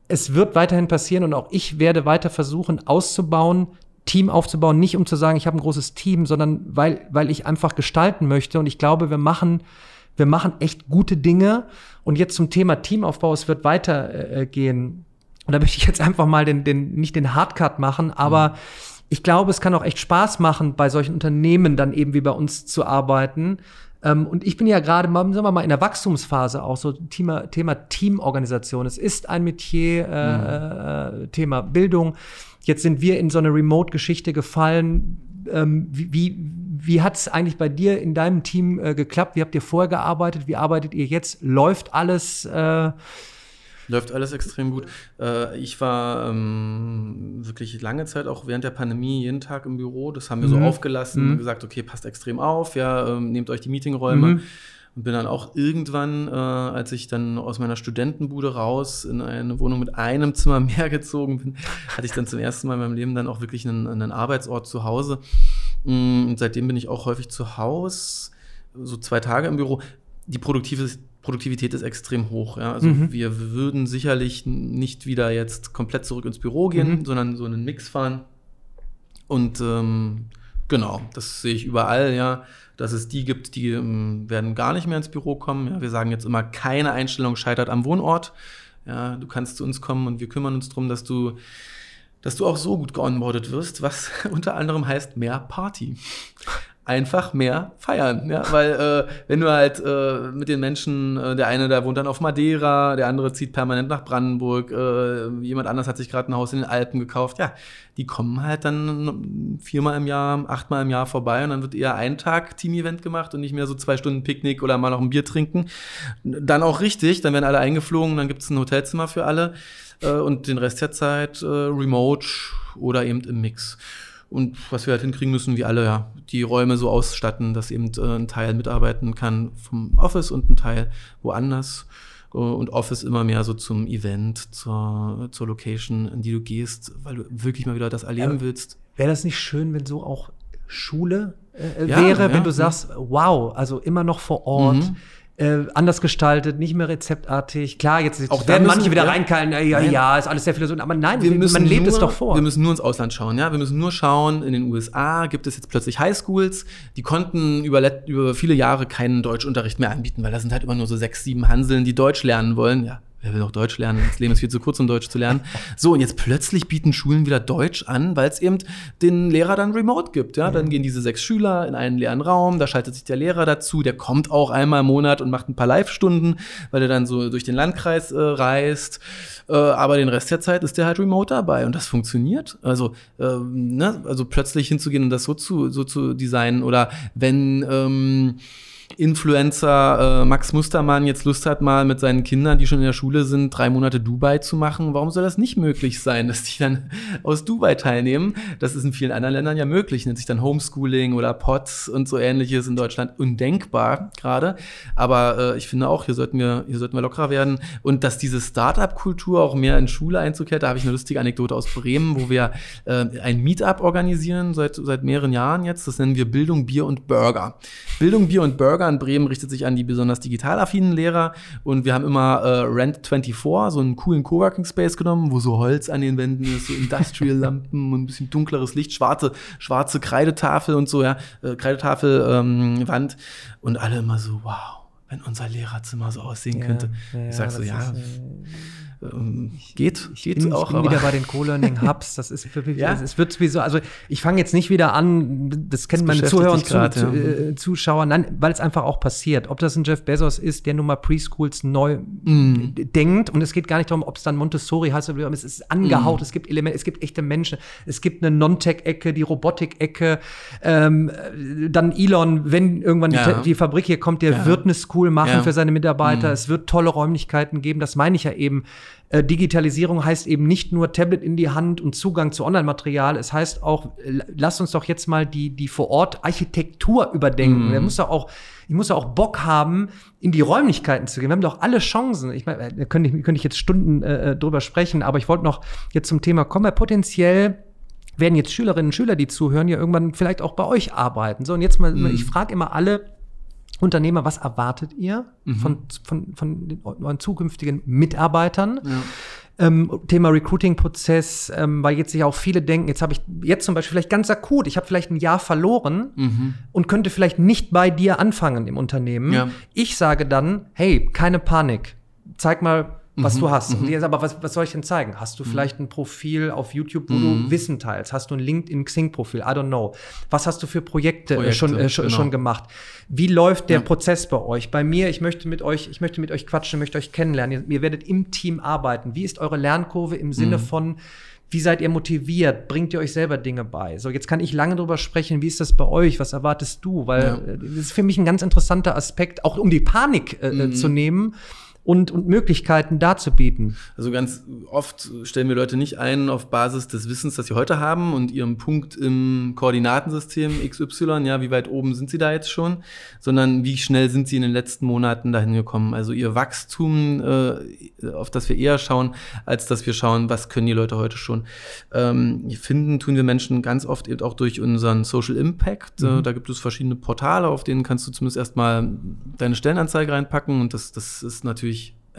Es wird weiterhin passieren und auch ich werde weiter versuchen auszubauen, Team aufzubauen, nicht um zu sagen, ich habe ein großes Team, sondern weil, weil ich einfach gestalten möchte. Und ich glaube, wir machen wir machen echt gute Dinge. Und jetzt zum Thema Teamaufbau, es wird weitergehen. Äh, und da möchte ich jetzt einfach mal den, den nicht den Hardcut machen, aber mhm. ich glaube, es kann auch echt Spaß machen, bei solchen Unternehmen dann eben wie bei uns zu arbeiten. Ähm, und ich bin ja gerade, sagen wir mal, in der Wachstumsphase auch so Thema, Thema Teamorganisation. Es ist ein Metier, äh, mhm. Äh, Thema Bildung. Jetzt sind wir in so eine Remote-Geschichte gefallen. Ähm, wie, wie, wie hat es eigentlich bei dir in deinem Team äh, geklappt? Wie habt ihr vorher gearbeitet? Wie arbeitet ihr jetzt? Läuft alles? Äh Läuft alles extrem gut. Äh, ich war ähm, wirklich lange Zeit auch während der Pandemie jeden Tag im Büro. Das haben wir mhm. so aufgelassen, mhm. gesagt, okay, passt extrem auf, ja, ähm, nehmt euch die Meetingräume. Mhm. Und bin dann auch irgendwann, äh, als ich dann aus meiner Studentenbude raus in eine Wohnung mit einem Zimmer (laughs) mehr gezogen bin, hatte ich dann zum ersten Mal in meinem Leben dann auch wirklich einen, einen Arbeitsort zu Hause. Mm, und seitdem bin ich auch häufig zu Hause, so zwei Tage im Büro. Die Produktivität ist extrem hoch. Ja? Also mhm. wir würden sicherlich nicht wieder jetzt komplett zurück ins Büro gehen, mhm. sondern so einen Mix fahren. Und ähm, genau, das sehe ich überall, ja, dass es die gibt, die ähm, werden gar nicht mehr ins Büro kommen. Ja? Wir sagen jetzt immer, keine Einstellung scheitert am Wohnort. Ja, du kannst zu uns kommen und wir kümmern uns darum, dass du dass du auch so gut geonboardet wirst, was (laughs) unter anderem heißt mehr Party. Einfach mehr feiern, ja, weil äh, wenn du halt äh, mit den Menschen, äh, der eine, der wohnt dann auf Madeira, der andere zieht permanent nach Brandenburg, äh, jemand anders hat sich gerade ein Haus in den Alpen gekauft, ja, die kommen halt dann viermal im Jahr, achtmal im Jahr vorbei und dann wird eher ein Tag Team-Event gemacht und nicht mehr so zwei Stunden Picknick oder mal noch ein Bier trinken. Dann auch richtig, dann werden alle eingeflogen, dann gibt es ein Hotelzimmer für alle äh, und den Rest der Zeit äh, remote oder eben im Mix. Und was wir halt hinkriegen müssen, wie alle, ja, die Räume so ausstatten, dass eben äh, ein Teil mitarbeiten kann vom Office und ein Teil woanders. und Office immer mehr so zum Event, zur, zur Location, in die du gehst, weil du wirklich mal wieder das erleben ja, willst. Wäre das nicht schön, wenn so auch Schule äh, ja, wäre, ja, wenn du sagst, wow, also immer noch vor Ort. Mhm äh, anders gestaltet, nicht mehr rezeptartig. Klar, jetzt auch werden manche wieder ja, reinkeilen, äh, ja, ja, ist alles sehr philosophisch, aber nein, wir man lebt nur, es doch vor. Wir müssen nur ins Ausland schauen, ja. Wir müssen nur schauen, in den USA gibt es jetzt plötzlich Highschools, die konnten über, über viele Jahre keinen Deutschunterricht mehr anbieten, weil da sind halt immer nur so sechs, sieben Hanseln, die Deutsch lernen wollen. Ja, wer will auch Deutsch lernen? Das Leben ist viel zu kurz, um Deutsch zu lernen. So, und jetzt plötzlich bieten Schulen wieder Deutsch an, weil es eben den Lehrer dann remote gibt. Ja? Dann gehen diese sechs Schüler in einen leeren Raum, da schaltet sich der Lehrer dazu, der kommt auch einmal im Monat und macht ein paar Live-Stunden, weil er dann so durch den Landkreis äh, reist. Äh, aber den Rest der Zeit ist der halt remote dabei und das funktioniert. Also, äh, ne? also plötzlich hinzugehen und das so zu, so zu designen oder wenn ähm, Influencer äh, Max Mustermann jetzt Lust hat, mal mit seinen Kindern, die schon in der Schule sind, drei Monate Dubai zu machen, warum soll das nicht möglich sein, dass die dann aus Dubai teilnehmen? Das ist in vielen anderen Ländern ja möglich, nennt sich dann Homeschooling oder POTS und so ähnliches in Deutschland undenkbar gerade. Aber äh, ich finde auch, hier sollten wir, hier sollten wir lockerer werden. Und dass diese Startup-Kultur auch mehr in Schule einzukehrt, da habe ich eine lustige Anekdote aus Bremen, wo wir äh, ein Meetup organisieren seit, seit mehreren Jahren jetzt. Das nennen wir Bildung, Bier und Burger. Bildung, Bier und Burger in Bremen richtet sich an die besonders digital affinen Lehrer. Und wir haben immer äh, Rent24, so einen coolen Coworking Space genommen, wo so Holz an den Wänden ist, so Industrial-Lampen (laughs) und ein bisschen dunkleres Licht, schwarze, schwarze Kreidetafel und so, ja, äh, Kreidetafel, ähm, Wand. Und alle immer so, wow wenn unser Lehrerzimmer so aussehen ja, könnte. Ja, ich sag so, ja, ist, äh, ähm, geht, ich, geht bin, auch. Ich bin wieder bei den Co-Learning Hubs. Das ist für, (laughs) ja? es wird sowieso, also ich fange jetzt nicht wieder an, das kennen meine Zuhörer und grad, zu, ja. äh, Zuschauer, nein, weil es einfach auch passiert. Ob das ein Jeff Bezos ist, der nun mal Preschools neu mm. denkt und es geht gar nicht darum, ob es dann Montessori heißt oder es ist angehaut, mm. es gibt Elemente, es gibt echte Menschen, es gibt eine Non-Tech-Ecke, die Robotik-Ecke, ähm, dann Elon, wenn irgendwann ja. die, die, Fabrik hier kommt, der wird eine School machen für seine Mitarbeiter, mm. es wird tolle Räumlichkeiten geben, das meine ich ja eben. Äh, Digitalisierung heißt eben nicht nur Tablet in die Hand und Zugang zu Online-Material. Es heißt auch, lasst uns doch jetzt mal die, die vor Ort Architektur überdenken. Mhm. muss doch auch, ich muss ja auch Bock haben, in die Räumlichkeiten zu gehen. Wir haben doch alle Chancen. Ich meine, da könnte ich, könnte ich jetzt Stunden äh, äh, drüber sprechen, aber ich wollte noch jetzt zum Thema kommen. Weil potenziell werden jetzt Schülerinnen und Schüler, die zuhören, ja irgendwann vielleicht auch bei euch arbeiten. So, und jetzt mal, mhm. ich frage immer alle, Unternehmer, was erwartet ihr mhm. von, von, von den, euren zukünftigen Mitarbeitern? Ja. Ähm, Thema Recruiting-Prozess, ähm, weil jetzt sich auch viele denken, jetzt habe ich jetzt zum Beispiel vielleicht ganz akut, ich habe vielleicht ein Jahr verloren mhm. und könnte vielleicht nicht bei dir anfangen im Unternehmen. Ja. Ich sage dann, hey, keine Panik. Zeig mal was mhm, du hast. Und mhm. jetzt aber, was, was soll ich denn zeigen? Hast du mhm. vielleicht ein Profil auf YouTube, wo mhm. du Wissen teilst? Hast du ein LinkedIn-Xing-Profil? I don't know. Was hast du für Projekte, äh, Projekte schon, äh, genau. schon gemacht? Wie läuft der ja. Prozess bei euch? Bei mir, ich möchte mit euch, ich möchte mit euch quatschen, möchte euch kennenlernen. Ihr, ihr werdet im Team arbeiten. Wie ist eure Lernkurve im Sinne mhm. von, wie seid ihr motiviert? Bringt ihr euch selber Dinge bei? So, jetzt kann ich lange drüber sprechen. Wie ist das bei euch? Was erwartest du? Weil ja. Äh, das ist für mich ein ganz interessanter Aspekt, auch um die Panik äh, mhm. zu nehmen und, und Möglichkeiten darzubieten. Also ganz oft stellen wir Leute nicht ein auf Basis des Wissens, das sie heute haben und ihrem Punkt im Koordinatensystem XY, ja, wie weit oben sind sie da jetzt schon, sondern wie schnell sind sie in den letzten Monaten dahin gekommen. Also ihr Wachstum, äh, auf das wir eher schauen, als dass wir schauen, was können die Leute heute schon. Ähm, finden tun wir Menschen ganz oft eben auch durch unseren Social Impact. Mhm. Äh, da gibt es verschiedene Portale, auf denen kannst du zumindest erstmal deine Stellenanzeige reinpacken und das, das ist natürlich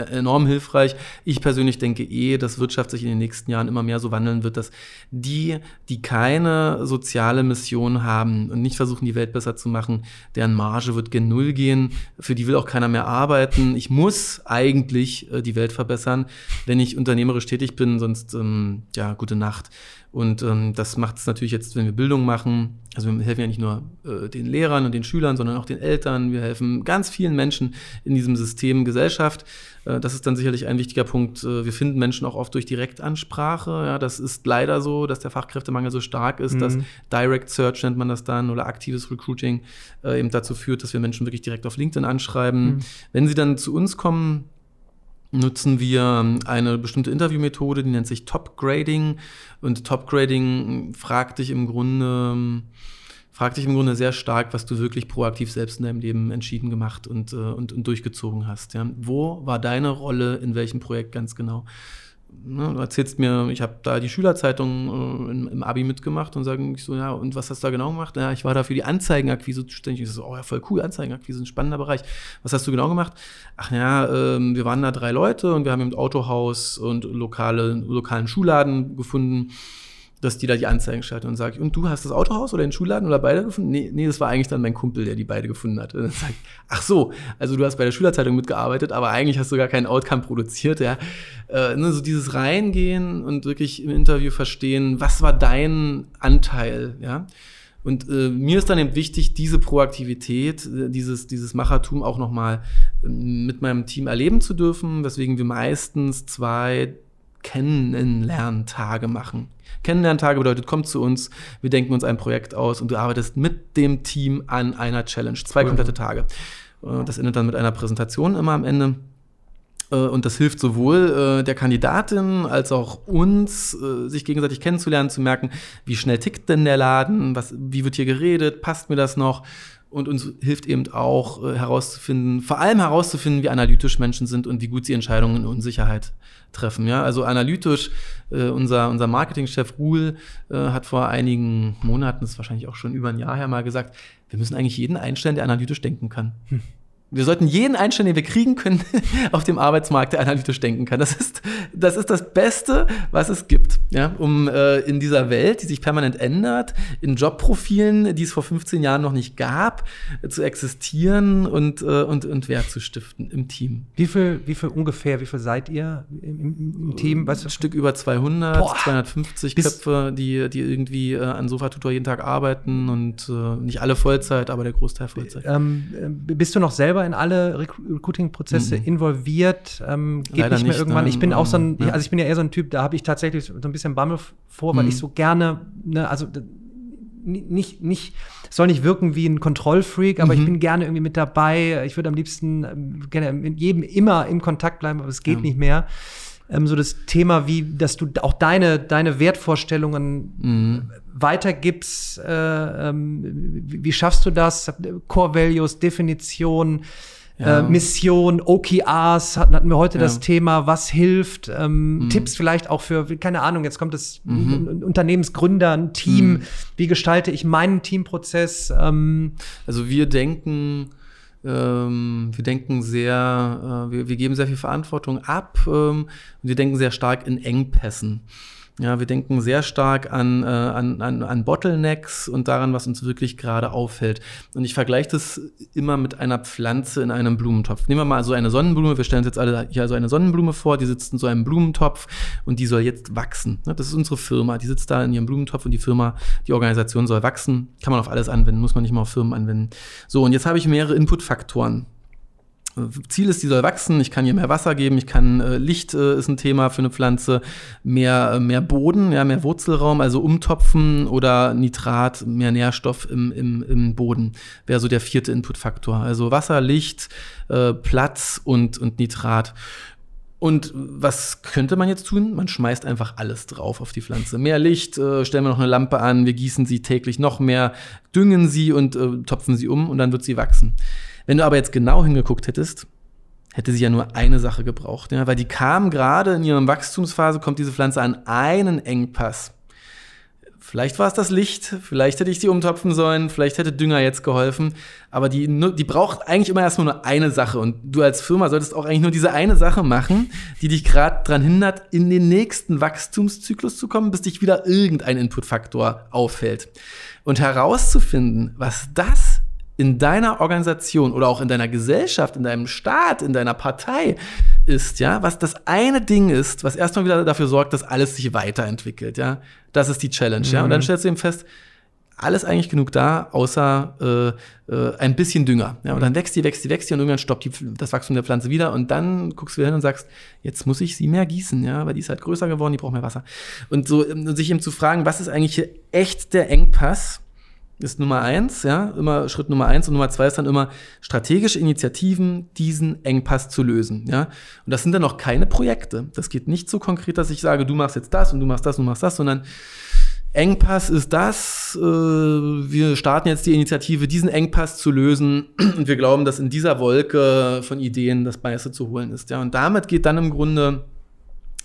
enorm hilfreich. Ich persönlich denke eh, dass Wirtschaft sich in den nächsten Jahren immer mehr so wandeln wird, dass die, die keine soziale Mission haben und nicht versuchen, die Welt besser zu machen, deren Marge wird gen Null gehen, für die will auch keiner mehr arbeiten. Ich muss eigentlich äh, die Welt verbessern, wenn ich unternehmerisch tätig bin, sonst ähm, ja, gute Nacht. Und ähm, das macht es natürlich jetzt, wenn wir Bildung machen. Also wir helfen ja nicht nur äh, den Lehrern und den Schülern, sondern auch den Eltern. Wir helfen ganz vielen Menschen in diesem System Gesellschaft. Äh, das ist dann sicherlich ein wichtiger Punkt. Äh, wir finden Menschen auch oft durch Direktansprache. Ja, das ist leider so, dass der Fachkräftemangel so stark ist, mhm. dass Direct Search nennt man das dann oder aktives Recruiting äh, eben dazu führt, dass wir Menschen wirklich direkt auf LinkedIn anschreiben. Mhm. Wenn sie dann zu uns kommen, nutzen wir eine bestimmte Interviewmethode, die nennt sich Top Grading. Und Top Grading fragt dich im Grunde, fragt dich im Grunde sehr stark, was du wirklich proaktiv selbst in deinem Leben entschieden gemacht und, äh, und, und durchgezogen hast. Ja? Wo war deine Rolle in welchem Projekt ganz genau? Ne, du erzählst mir, ich habe da die Schülerzeitung äh, im, im, Abi mitgemacht und sagen ich so, ja, und was hast du da genau gemacht? Ja, ich war da für die Anzeigenakquise zuständig. Ich so, oh ja, voll cool, Anzeigenakquise, ein spannender Bereich. Was hast du genau gemacht? Ach ja, äh, wir waren da drei Leute und wir haben im Autohaus und lokale, lokalen Schuhladen gefunden dass die da die Anzeigen schalten und sage und du hast das Autohaus oder den Schulladen oder beide gefunden? Nee, nee, das war eigentlich dann mein Kumpel, der die beide gefunden hat. Und dann sage ich, ach so, also du hast bei der Schülerzeitung mitgearbeitet, aber eigentlich hast du gar keinen Outcome produziert, ja. Äh, ne, so dieses Reingehen und wirklich im Interview verstehen, was war dein Anteil, ja. Und äh, mir ist dann eben wichtig, diese Proaktivität, äh, dieses, dieses Machertum auch nochmal äh, mit meinem Team erleben zu dürfen, weswegen wir meistens zwei Kennenlerntage machen. Kennenlerntage bedeutet, komm zu uns, wir denken uns ein Projekt aus und du arbeitest mit dem Team an einer Challenge. Zwei komplette Tage. Äh, das endet dann mit einer Präsentation immer am Ende. Äh, und das hilft sowohl äh, der Kandidatin als auch uns, sich gegenseitig kennenzulernen, zu merken, wie schnell tickt denn der Laden, was, wie wird hier geredet, passt mir das noch und uns hilft eben auch äh, herauszufinden, vor allem herauszufinden, wie analytisch Menschen sind und wie gut sie Entscheidungen in Unsicherheit treffen. Ja, also analytisch, äh, unser, unser Marketingchef Ruhl äh, hat vor einigen Monaten, das ist wahrscheinlich auch schon über ein Jahr her mal gesagt, wir müssen eigentlich jeden einstellen, der analytisch denken kann. Hm. Wir sollten jeden einstellen, den wir kriegen können, (laughs) auf dem Arbeitsmarkt, der analytisch denken kann. Das ist das, ist das Beste, was es gibt, ja, um äh, in dieser Welt, die sich permanent ändert, in Jobprofilen, die es vor 15 Jahren noch nicht gab, äh, zu existieren und, äh, und, und Wert zu stiften im Team. Wie viel, wie viel ungefähr, wie viel seid ihr im, im Team? Weißt du? Ein Stück über 200, Boah. 250 Köpfe, die, die irgendwie äh, an Sofa-Tutor jeden Tag arbeiten und äh, nicht alle Vollzeit, aber der Großteil Vollzeit. Ähm, äh, bist du noch selber selber in alle Recruiting-Prozesse mhm. involviert? Ähm, geht Leider nicht mehr irgendwann. Nein, ich bin auch so ein, ja. also ich bin ja eher so ein Typ, da habe ich tatsächlich so ein bisschen Bammel vor, weil mhm. ich so gerne, ne, also nicht, nicht, soll nicht wirken wie ein Kontrollfreak, aber mhm. ich bin gerne irgendwie mit dabei. Ich würde am liebsten ähm, gerne mit jedem immer im Kontakt bleiben, aber es geht ja. nicht mehr ähm, so das Thema, wie, dass du auch deine, deine Wertvorstellungen mhm. weitergibst. Äh, ähm, wie, wie, schaffst du das? Core Values, Definition, äh, ja. äh, Mission, OKRs hatten wir heute ja. das Thema, was hilft, ähm, mhm. Tipps vielleicht auch für, keine Ahnung, jetzt kommt das mhm. Unternehmensgründer, ein Team, mhm. wie gestalte ich meinen Teamprozess? Ähm, also wir denken, wir denken sehr, äh, wir, wir, geben sehr viel Verantwortung ab ähm, und wir denken sehr stark in Engpässen. Ja, wir denken sehr stark an, äh, an, an, an Bottlenecks und daran, was uns wirklich gerade auffällt. Und ich vergleiche das immer mit einer Pflanze in einem Blumentopf. Nehmen wir mal so eine Sonnenblume. Wir stellen uns jetzt alle hier so eine Sonnenblume vor, die sitzt in so einem Blumentopf und die soll jetzt wachsen. Das ist unsere Firma. Die sitzt da in ihrem Blumentopf und die Firma, die Organisation soll wachsen. Kann man auf alles anwenden, muss man nicht mal auf Firmen anwenden. So, und jetzt habe ich mehrere Inputfaktoren. Ziel ist, die soll wachsen. Ich kann ihr mehr Wasser geben. Ich kann äh, Licht äh, ist ein Thema für eine Pflanze. Mehr, äh, mehr Boden, ja, mehr Wurzelraum, also umtopfen oder Nitrat, mehr Nährstoff im, im, im Boden. Wäre so der vierte Inputfaktor. Also Wasser, Licht, äh, Platz und, und Nitrat. Und was könnte man jetzt tun? Man schmeißt einfach alles drauf auf die Pflanze. Mehr Licht, äh, stellen wir noch eine Lampe an, wir gießen sie täglich noch mehr, düngen sie und äh, topfen sie um und dann wird sie wachsen. Wenn du aber jetzt genau hingeguckt hättest, hätte sie ja nur eine Sache gebraucht, ja, weil die kam gerade in ihrer Wachstumsphase, kommt diese Pflanze an einen Engpass. Vielleicht war es das Licht, vielleicht hätte ich sie umtopfen sollen, vielleicht hätte Dünger jetzt geholfen, aber die, die braucht eigentlich immer erstmal nur eine Sache und du als Firma solltest auch eigentlich nur diese eine Sache machen, die dich gerade daran hindert, in den nächsten Wachstumszyklus zu kommen, bis dich wieder irgendein Inputfaktor auffällt. Und herauszufinden, was das in deiner Organisation oder auch in deiner Gesellschaft, in deinem Staat, in deiner Partei ist, ja, was das eine Ding ist, was erstmal wieder dafür sorgt, dass alles sich weiterentwickelt, ja. Das ist die Challenge, mhm. ja. Und dann mhm. stellst du eben fest, alles eigentlich genug da, außer äh, äh, ein bisschen Dünger. Ja, und dann wächst die, wächst die, wächst die und irgendwann stoppt die, das Wachstum der Pflanze wieder und dann guckst du hin und sagst, jetzt muss ich sie mehr gießen, ja, weil die ist halt größer geworden, die braucht mehr Wasser. Und so ähm, sich eben zu fragen, was ist eigentlich hier echt der Engpass? Ist Nummer eins, ja, immer Schritt Nummer eins und Nummer zwei ist dann immer strategische Initiativen, diesen Engpass zu lösen, ja. Und das sind dann noch keine Projekte. Das geht nicht so konkret, dass ich sage, du machst jetzt das und du machst das und du machst das, sondern Engpass ist das. Äh, wir starten jetzt die Initiative, diesen Engpass zu lösen. (clears throat) Und wir glauben, dass in dieser Wolke von Ideen das meiste zu holen ist. Ja, und damit geht dann im Grunde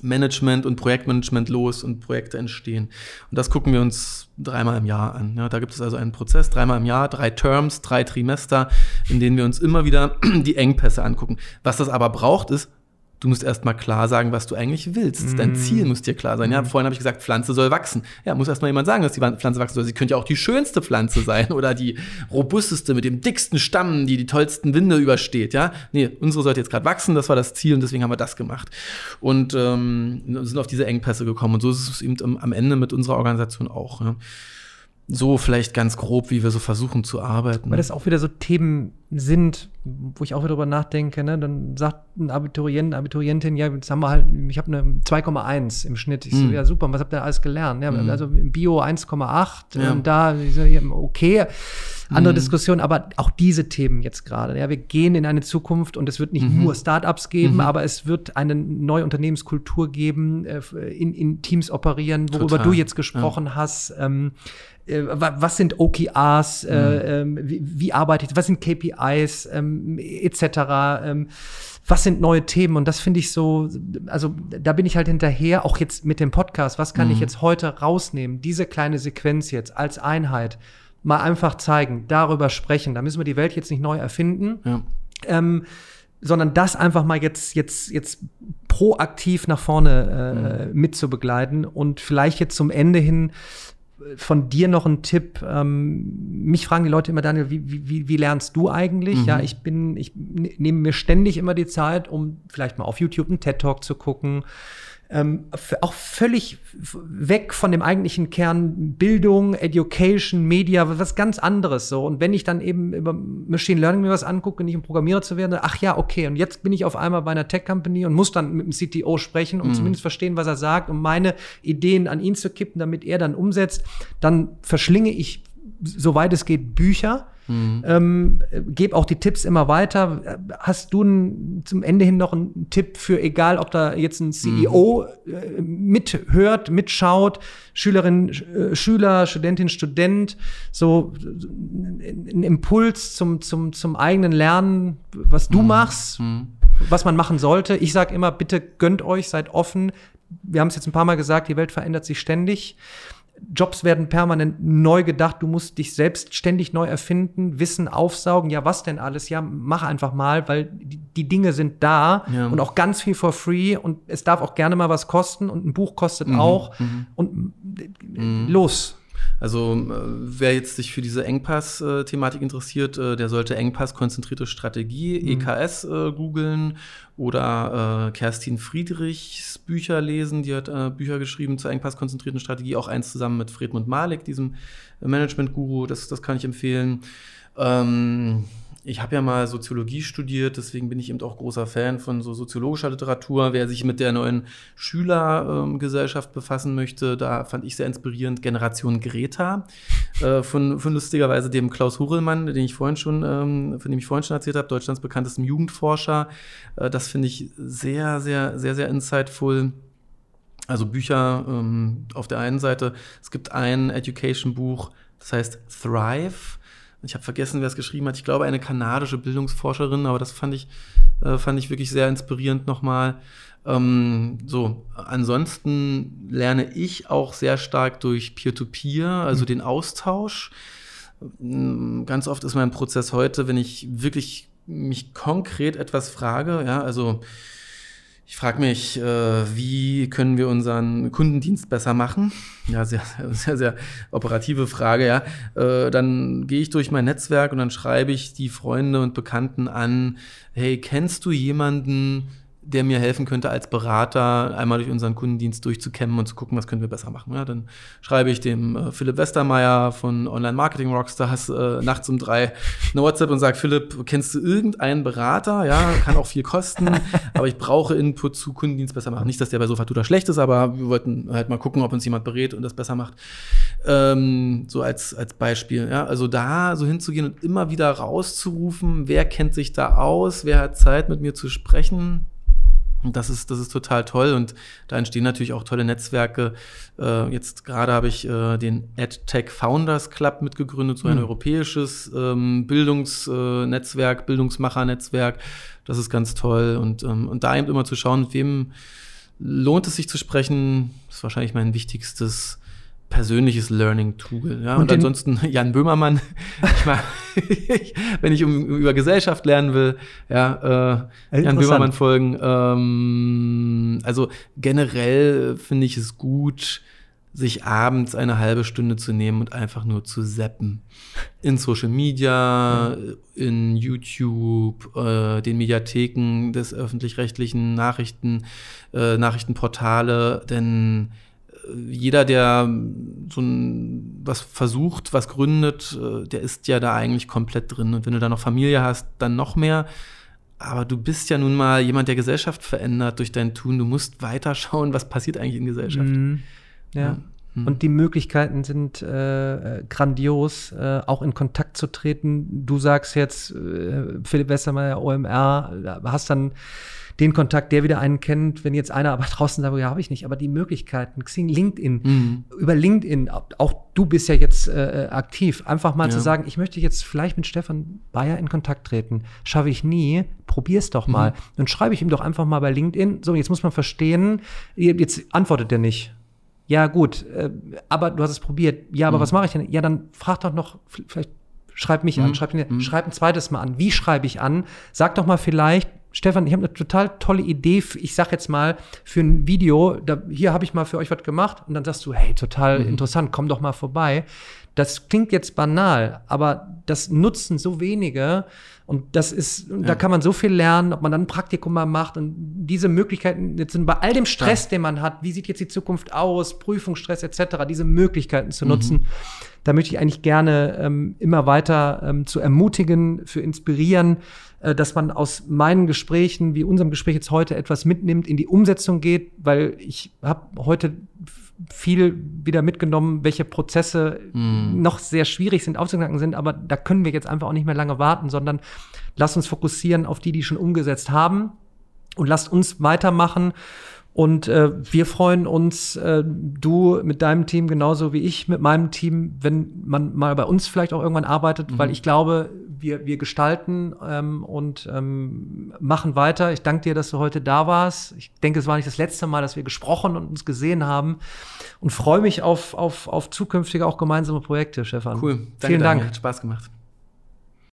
Management und Projektmanagement los und Projekte entstehen. Und das gucken wir uns dreimal im Jahr an. Ja, da gibt es also einen Prozess, dreimal im Jahr, drei Terms, drei Trimester, in denen wir uns immer wieder (clears throat) die Engpässe angucken. Was das aber braucht, ist Du musst erstmal klar sagen, was du eigentlich willst. Mm. Dein Ziel muss dir klar sein. Ja, mm. vorhin habe ich gesagt, Pflanze soll wachsen. Ja, muss erstmal jemand sagen, dass die Pflanze wachsen soll. Sie könnte ja auch die schönste Pflanze sein oder die robusteste mit dem dicksten Stamm, die die tollsten Winde übersteht. Ja, nee, unsere sollte jetzt gerade wachsen. Das war das Ziel und deswegen haben wir das gemacht und ähm, sind auf diese Engpässe gekommen. Und so ist es eben am Ende mit unserer Organisation auch. Ja so vielleicht ganz grob, wie wir so versuchen zu arbeiten. Weil das auch wieder so Themen sind, wo ich auch wieder drüber nachdenke. Ne? Dann sagt ein Abiturient, eine Abiturientin, ja, jetzt haben wir halt, ich habe eine 2,1 im Schnitt. Ich so, mm. ja super, was habt ihr alles gelernt? Ja, mm. Also im Bio 1,8 ja. und da, okay. Andere mhm. Diskussion, aber auch diese Themen jetzt gerade. Ja, wir gehen in eine Zukunft und es wird nicht mhm. nur Startups geben, mhm. aber es wird eine neue Unternehmenskultur geben, äh, in, in Teams operieren, worüber Total. du jetzt gesprochen ja. hast. Ähm, äh, was sind OKRs, äh, mhm. ähm, wie, wie arbeite ich, was sind KPIs, ähm, etc. Ähm, was sind neue Themen? Und das finde ich so, also da bin ich halt hinterher, auch jetzt mit dem Podcast, was kann mhm. ich jetzt heute rausnehmen? Diese kleine Sequenz jetzt als Einheit mal einfach zeigen, darüber sprechen. Da müssen wir die Welt jetzt nicht neu erfinden. Ja. Ähm, sondern das einfach mal jetzt, jetzt, jetzt proaktiv nach vorne äh, mhm. mitzubegleiten und vielleicht jetzt zum Ende hin von dir noch ein Tipp. Ähm, mich fragen die Leute immer, Daniel, wie, wie, wie lernst du eigentlich? Mhm. Ja, ich bin, ich nehme mir ständig immer die Zeit, um vielleicht mal auf YouTube einen TED Talk zu gucken ähm, auch völlig weg von dem eigentlichen Kern Bildung, Education, Media, was ganz anderes so. Und wenn ich dann eben über Machine Learning mir was angucke, nicht um Programmierer zu werden, ach ja, okay, und jetzt bin ich auf einmal bei einer Tech-Company und muss dann mit dem CTO sprechen, um mhm. zumindest verstehen, was er sagt, um meine Ideen an ihn zu kippen, damit er dann umsetzt, dann verschlinge ich, soweit es geht, Bücher Mhm. Ähm, gebe auch die Tipps immer weiter. Hast du n, zum Ende hin noch einen Tipp für, egal ob da jetzt ein CEO mhm. äh, mithört, mitschaut, Schülerin, äh, Schüler, Studentin, Student, so ein Impuls zum, zum, zum eigenen Lernen, was du mhm. machst, mhm. was man machen sollte. Ich sage immer, bitte gönnt euch, seid offen. Wir haben es jetzt ein paar Mal gesagt, die Welt verändert sich ständig. Jobs werden permanent neu gedacht, du musst dich selbst ständig neu erfinden, Wissen aufsaugen, ja, was denn alles? Ja, mach einfach mal, weil die, die Dinge sind da ja. und auch ganz viel for free und es darf auch gerne mal was kosten und ein Buch kostet mhm. auch mhm. und mhm. los. Also äh, wer jetzt sich für diese Engpass-Thematik interessiert, äh, der sollte Engpass-konzentrierte Strategie, mhm. EKS, äh, googeln oder äh, Kerstin Friedrichs Bücher lesen. Die hat äh, Bücher geschrieben zur Engpass-konzentrierten Strategie, auch eins zusammen mit Fredmund Malik, diesem Management-Guru. Das, das kann ich empfehlen. Ähm, ich habe ja mal Soziologie studiert, deswegen bin ich eben auch großer Fan von so soziologischer Literatur. Wer sich mit der neuen Schülergesellschaft ähm, befassen möchte, da fand ich sehr inspirierend Generation Greta äh, von, von lustigerweise dem Klaus Hurelmann, den ich vorhin schon, ähm, von dem ich vorhin schon erzählt habe, Deutschlands bekanntestem Jugendforscher. Äh, das finde ich sehr, sehr, sehr, sehr insightful. Also Bücher ähm, auf der einen Seite. Es gibt ein Education-Buch, das heißt Thrive ich habe vergessen, wer es geschrieben hat. Ich glaube, eine kanadische Bildungsforscherin, aber das fand ich, äh, fand ich wirklich sehr inspirierend nochmal. Ähm, so, ansonsten lerne ich auch sehr stark durch Peer-to-Peer, -Peer, also mhm. den Austausch. Mm, ganz oft ist mein Prozess heute, wenn ich wirklich mich konkret etwas frage, ja, also ich frage mich, äh, wie können wir unseren Kundendienst besser machen? Ja, sehr, (laughs) sehr, sehr operative Frage, ja. Äh, dann gehe ich durch mein Netzwerk und dann schreibe ich die Freunde und Bekannten an, hey, kennst du jemanden, der mir helfen könnte, als Berater einmal durch unseren Kundendienst durchzukämmen und zu gucken, was können wir besser machen. Ja, dann schreibe ich dem äh, Philipp Westermeier von Online Marketing Rockstars äh, nachts um drei eine WhatsApp und sage, Philipp, kennst du irgendeinen Berater? Ja, kann auch viel kosten, (laughs) aber ich brauche Input zu Kundendienst besser machen. Nicht, dass der bei Sofatuda schlecht ist, aber wir wollten halt mal gucken, ob uns jemand berät und das besser macht. Ähm, so als, als Beispiel. Ja, also da so hinzugehen und immer wieder rauszurufen, wer kennt sich da aus, wer hat Zeit mit mir zu sprechen Das ist, das ist total toll und da entstehen natürlich auch tolle Netzwerke. Äh, jetzt gerade habe ich äh, den EdTech Founders Club mitgegründet, so ein mhm. europäisches ähm, Bildungsnetzwerk, äh, Bildungsmachernetzwerk. Das ist ganz toll und, ähm, und da eben immer zu schauen, mit wem lohnt es sich zu sprechen, ist wahrscheinlich mein wichtigstes persönliches Learning-Tool. Ja? Und, und ansonsten (laughs) Jan Böhmermann, (laughs) ich mal, (laughs) wenn ich um, über Gesellschaft lernen will, ja, äh, Jan Böhmermann folgen. Ähm, also generell finde ich es gut, sich abends eine halbe Stunde zu nehmen und einfach nur zu zappen. In Social Media, in YouTube, äh, den Mediatheken des öffentlich-rechtlichen Nachrichten, äh, Nachrichtenportale, denn jeder, der so ein, was versucht, was gründet, äh, der ist ja da eigentlich komplett drin. Und wenn du da noch Familie hast, dann noch mehr. Aber du bist ja nun mal jemand, der Gesellschaft verändert durch dein Tun. Du musst weiter schauen, was passiert eigentlich in Gesellschaft. Mhm. Ja. ja. Mhm. Und die Möglichkeiten sind äh, grandios, äh, auch in Kontakt zu treten. Du sagst jetzt, äh, Philipp Westermeier, OMR, hast dann den Kontakt, der wieder einen kennt, wenn jetzt einer aber (laughs) draußen sagt, ja, habe ich nicht, aber die Möglichkeiten, Xing, LinkedIn, mhm. über LinkedIn, auch du bist ja jetzt äh, aktiv, einfach mal ja. zu sagen, ich möchte jetzt vielleicht mit Stefan Bayer in Kontakt treten, schaffe ich nie, probier's doch mal. Mhm. Dann schreibe ich ihm doch einfach mal bei LinkedIn, so, jetzt muss man verstehen, jetzt antwortet er nicht. Ja, gut, äh, aber du hast es probiert. Ja, aber mhm. was mache ich denn? Ja, dann frag doch noch, vielleicht schreib mich an, mhm. schreib, mhm. schreib ein zweites Mal an. Wie schreibe ich an? Sag doch mal vielleicht, Stefan, ich habe eine total tolle Idee, ich sag jetzt mal, für ein Video, da, hier habe ich mal für euch was gemacht und dann sagst du, hey, total mhm. interessant, komm doch mal vorbei. Das klingt jetzt banal, aber das nutzen so wenige und das ist, ja. da kann man so viel lernen, ob man dann ein Praktikum mal macht und diese Möglichkeiten, jetzt sind bei all dem Stress, ja. den man hat, wie sieht jetzt die Zukunft aus, Prüfungsstress etc., diese Möglichkeiten zu mhm. nutzen, da möchte ich eigentlich gerne ähm, immer weiter ähm, zu ermutigen, für inspirieren, äh, dass man aus meinen Gesprächen, wie unserem Gespräch jetzt heute, etwas mitnimmt, in die Umsetzung geht, weil ich habe heute viel wieder mitgenommen, welche Prozesse mm. noch sehr schwierig sind, aufzuknacken sind, aber da können wir jetzt einfach auch nicht mehr lange warten, sondern lasst uns fokussieren auf die, die schon umgesetzt haben und lasst uns weitermachen und äh, wir freuen uns, äh, du mit deinem Team genauso wie ich mit meinem Team, wenn man mal bei uns vielleicht auch irgendwann arbeitet, mhm. weil ich glaube, wir, wir gestalten ähm, und ähm, machen weiter. Ich danke dir, dass du heute da warst. Ich denke, es war nicht das letzte Mal, dass wir gesprochen und uns gesehen haben und freue mich auf, auf, auf zukünftige auch gemeinsame Projekte, Stefan. Cool. Danke, Vielen Dank. Hat Spaß gemacht.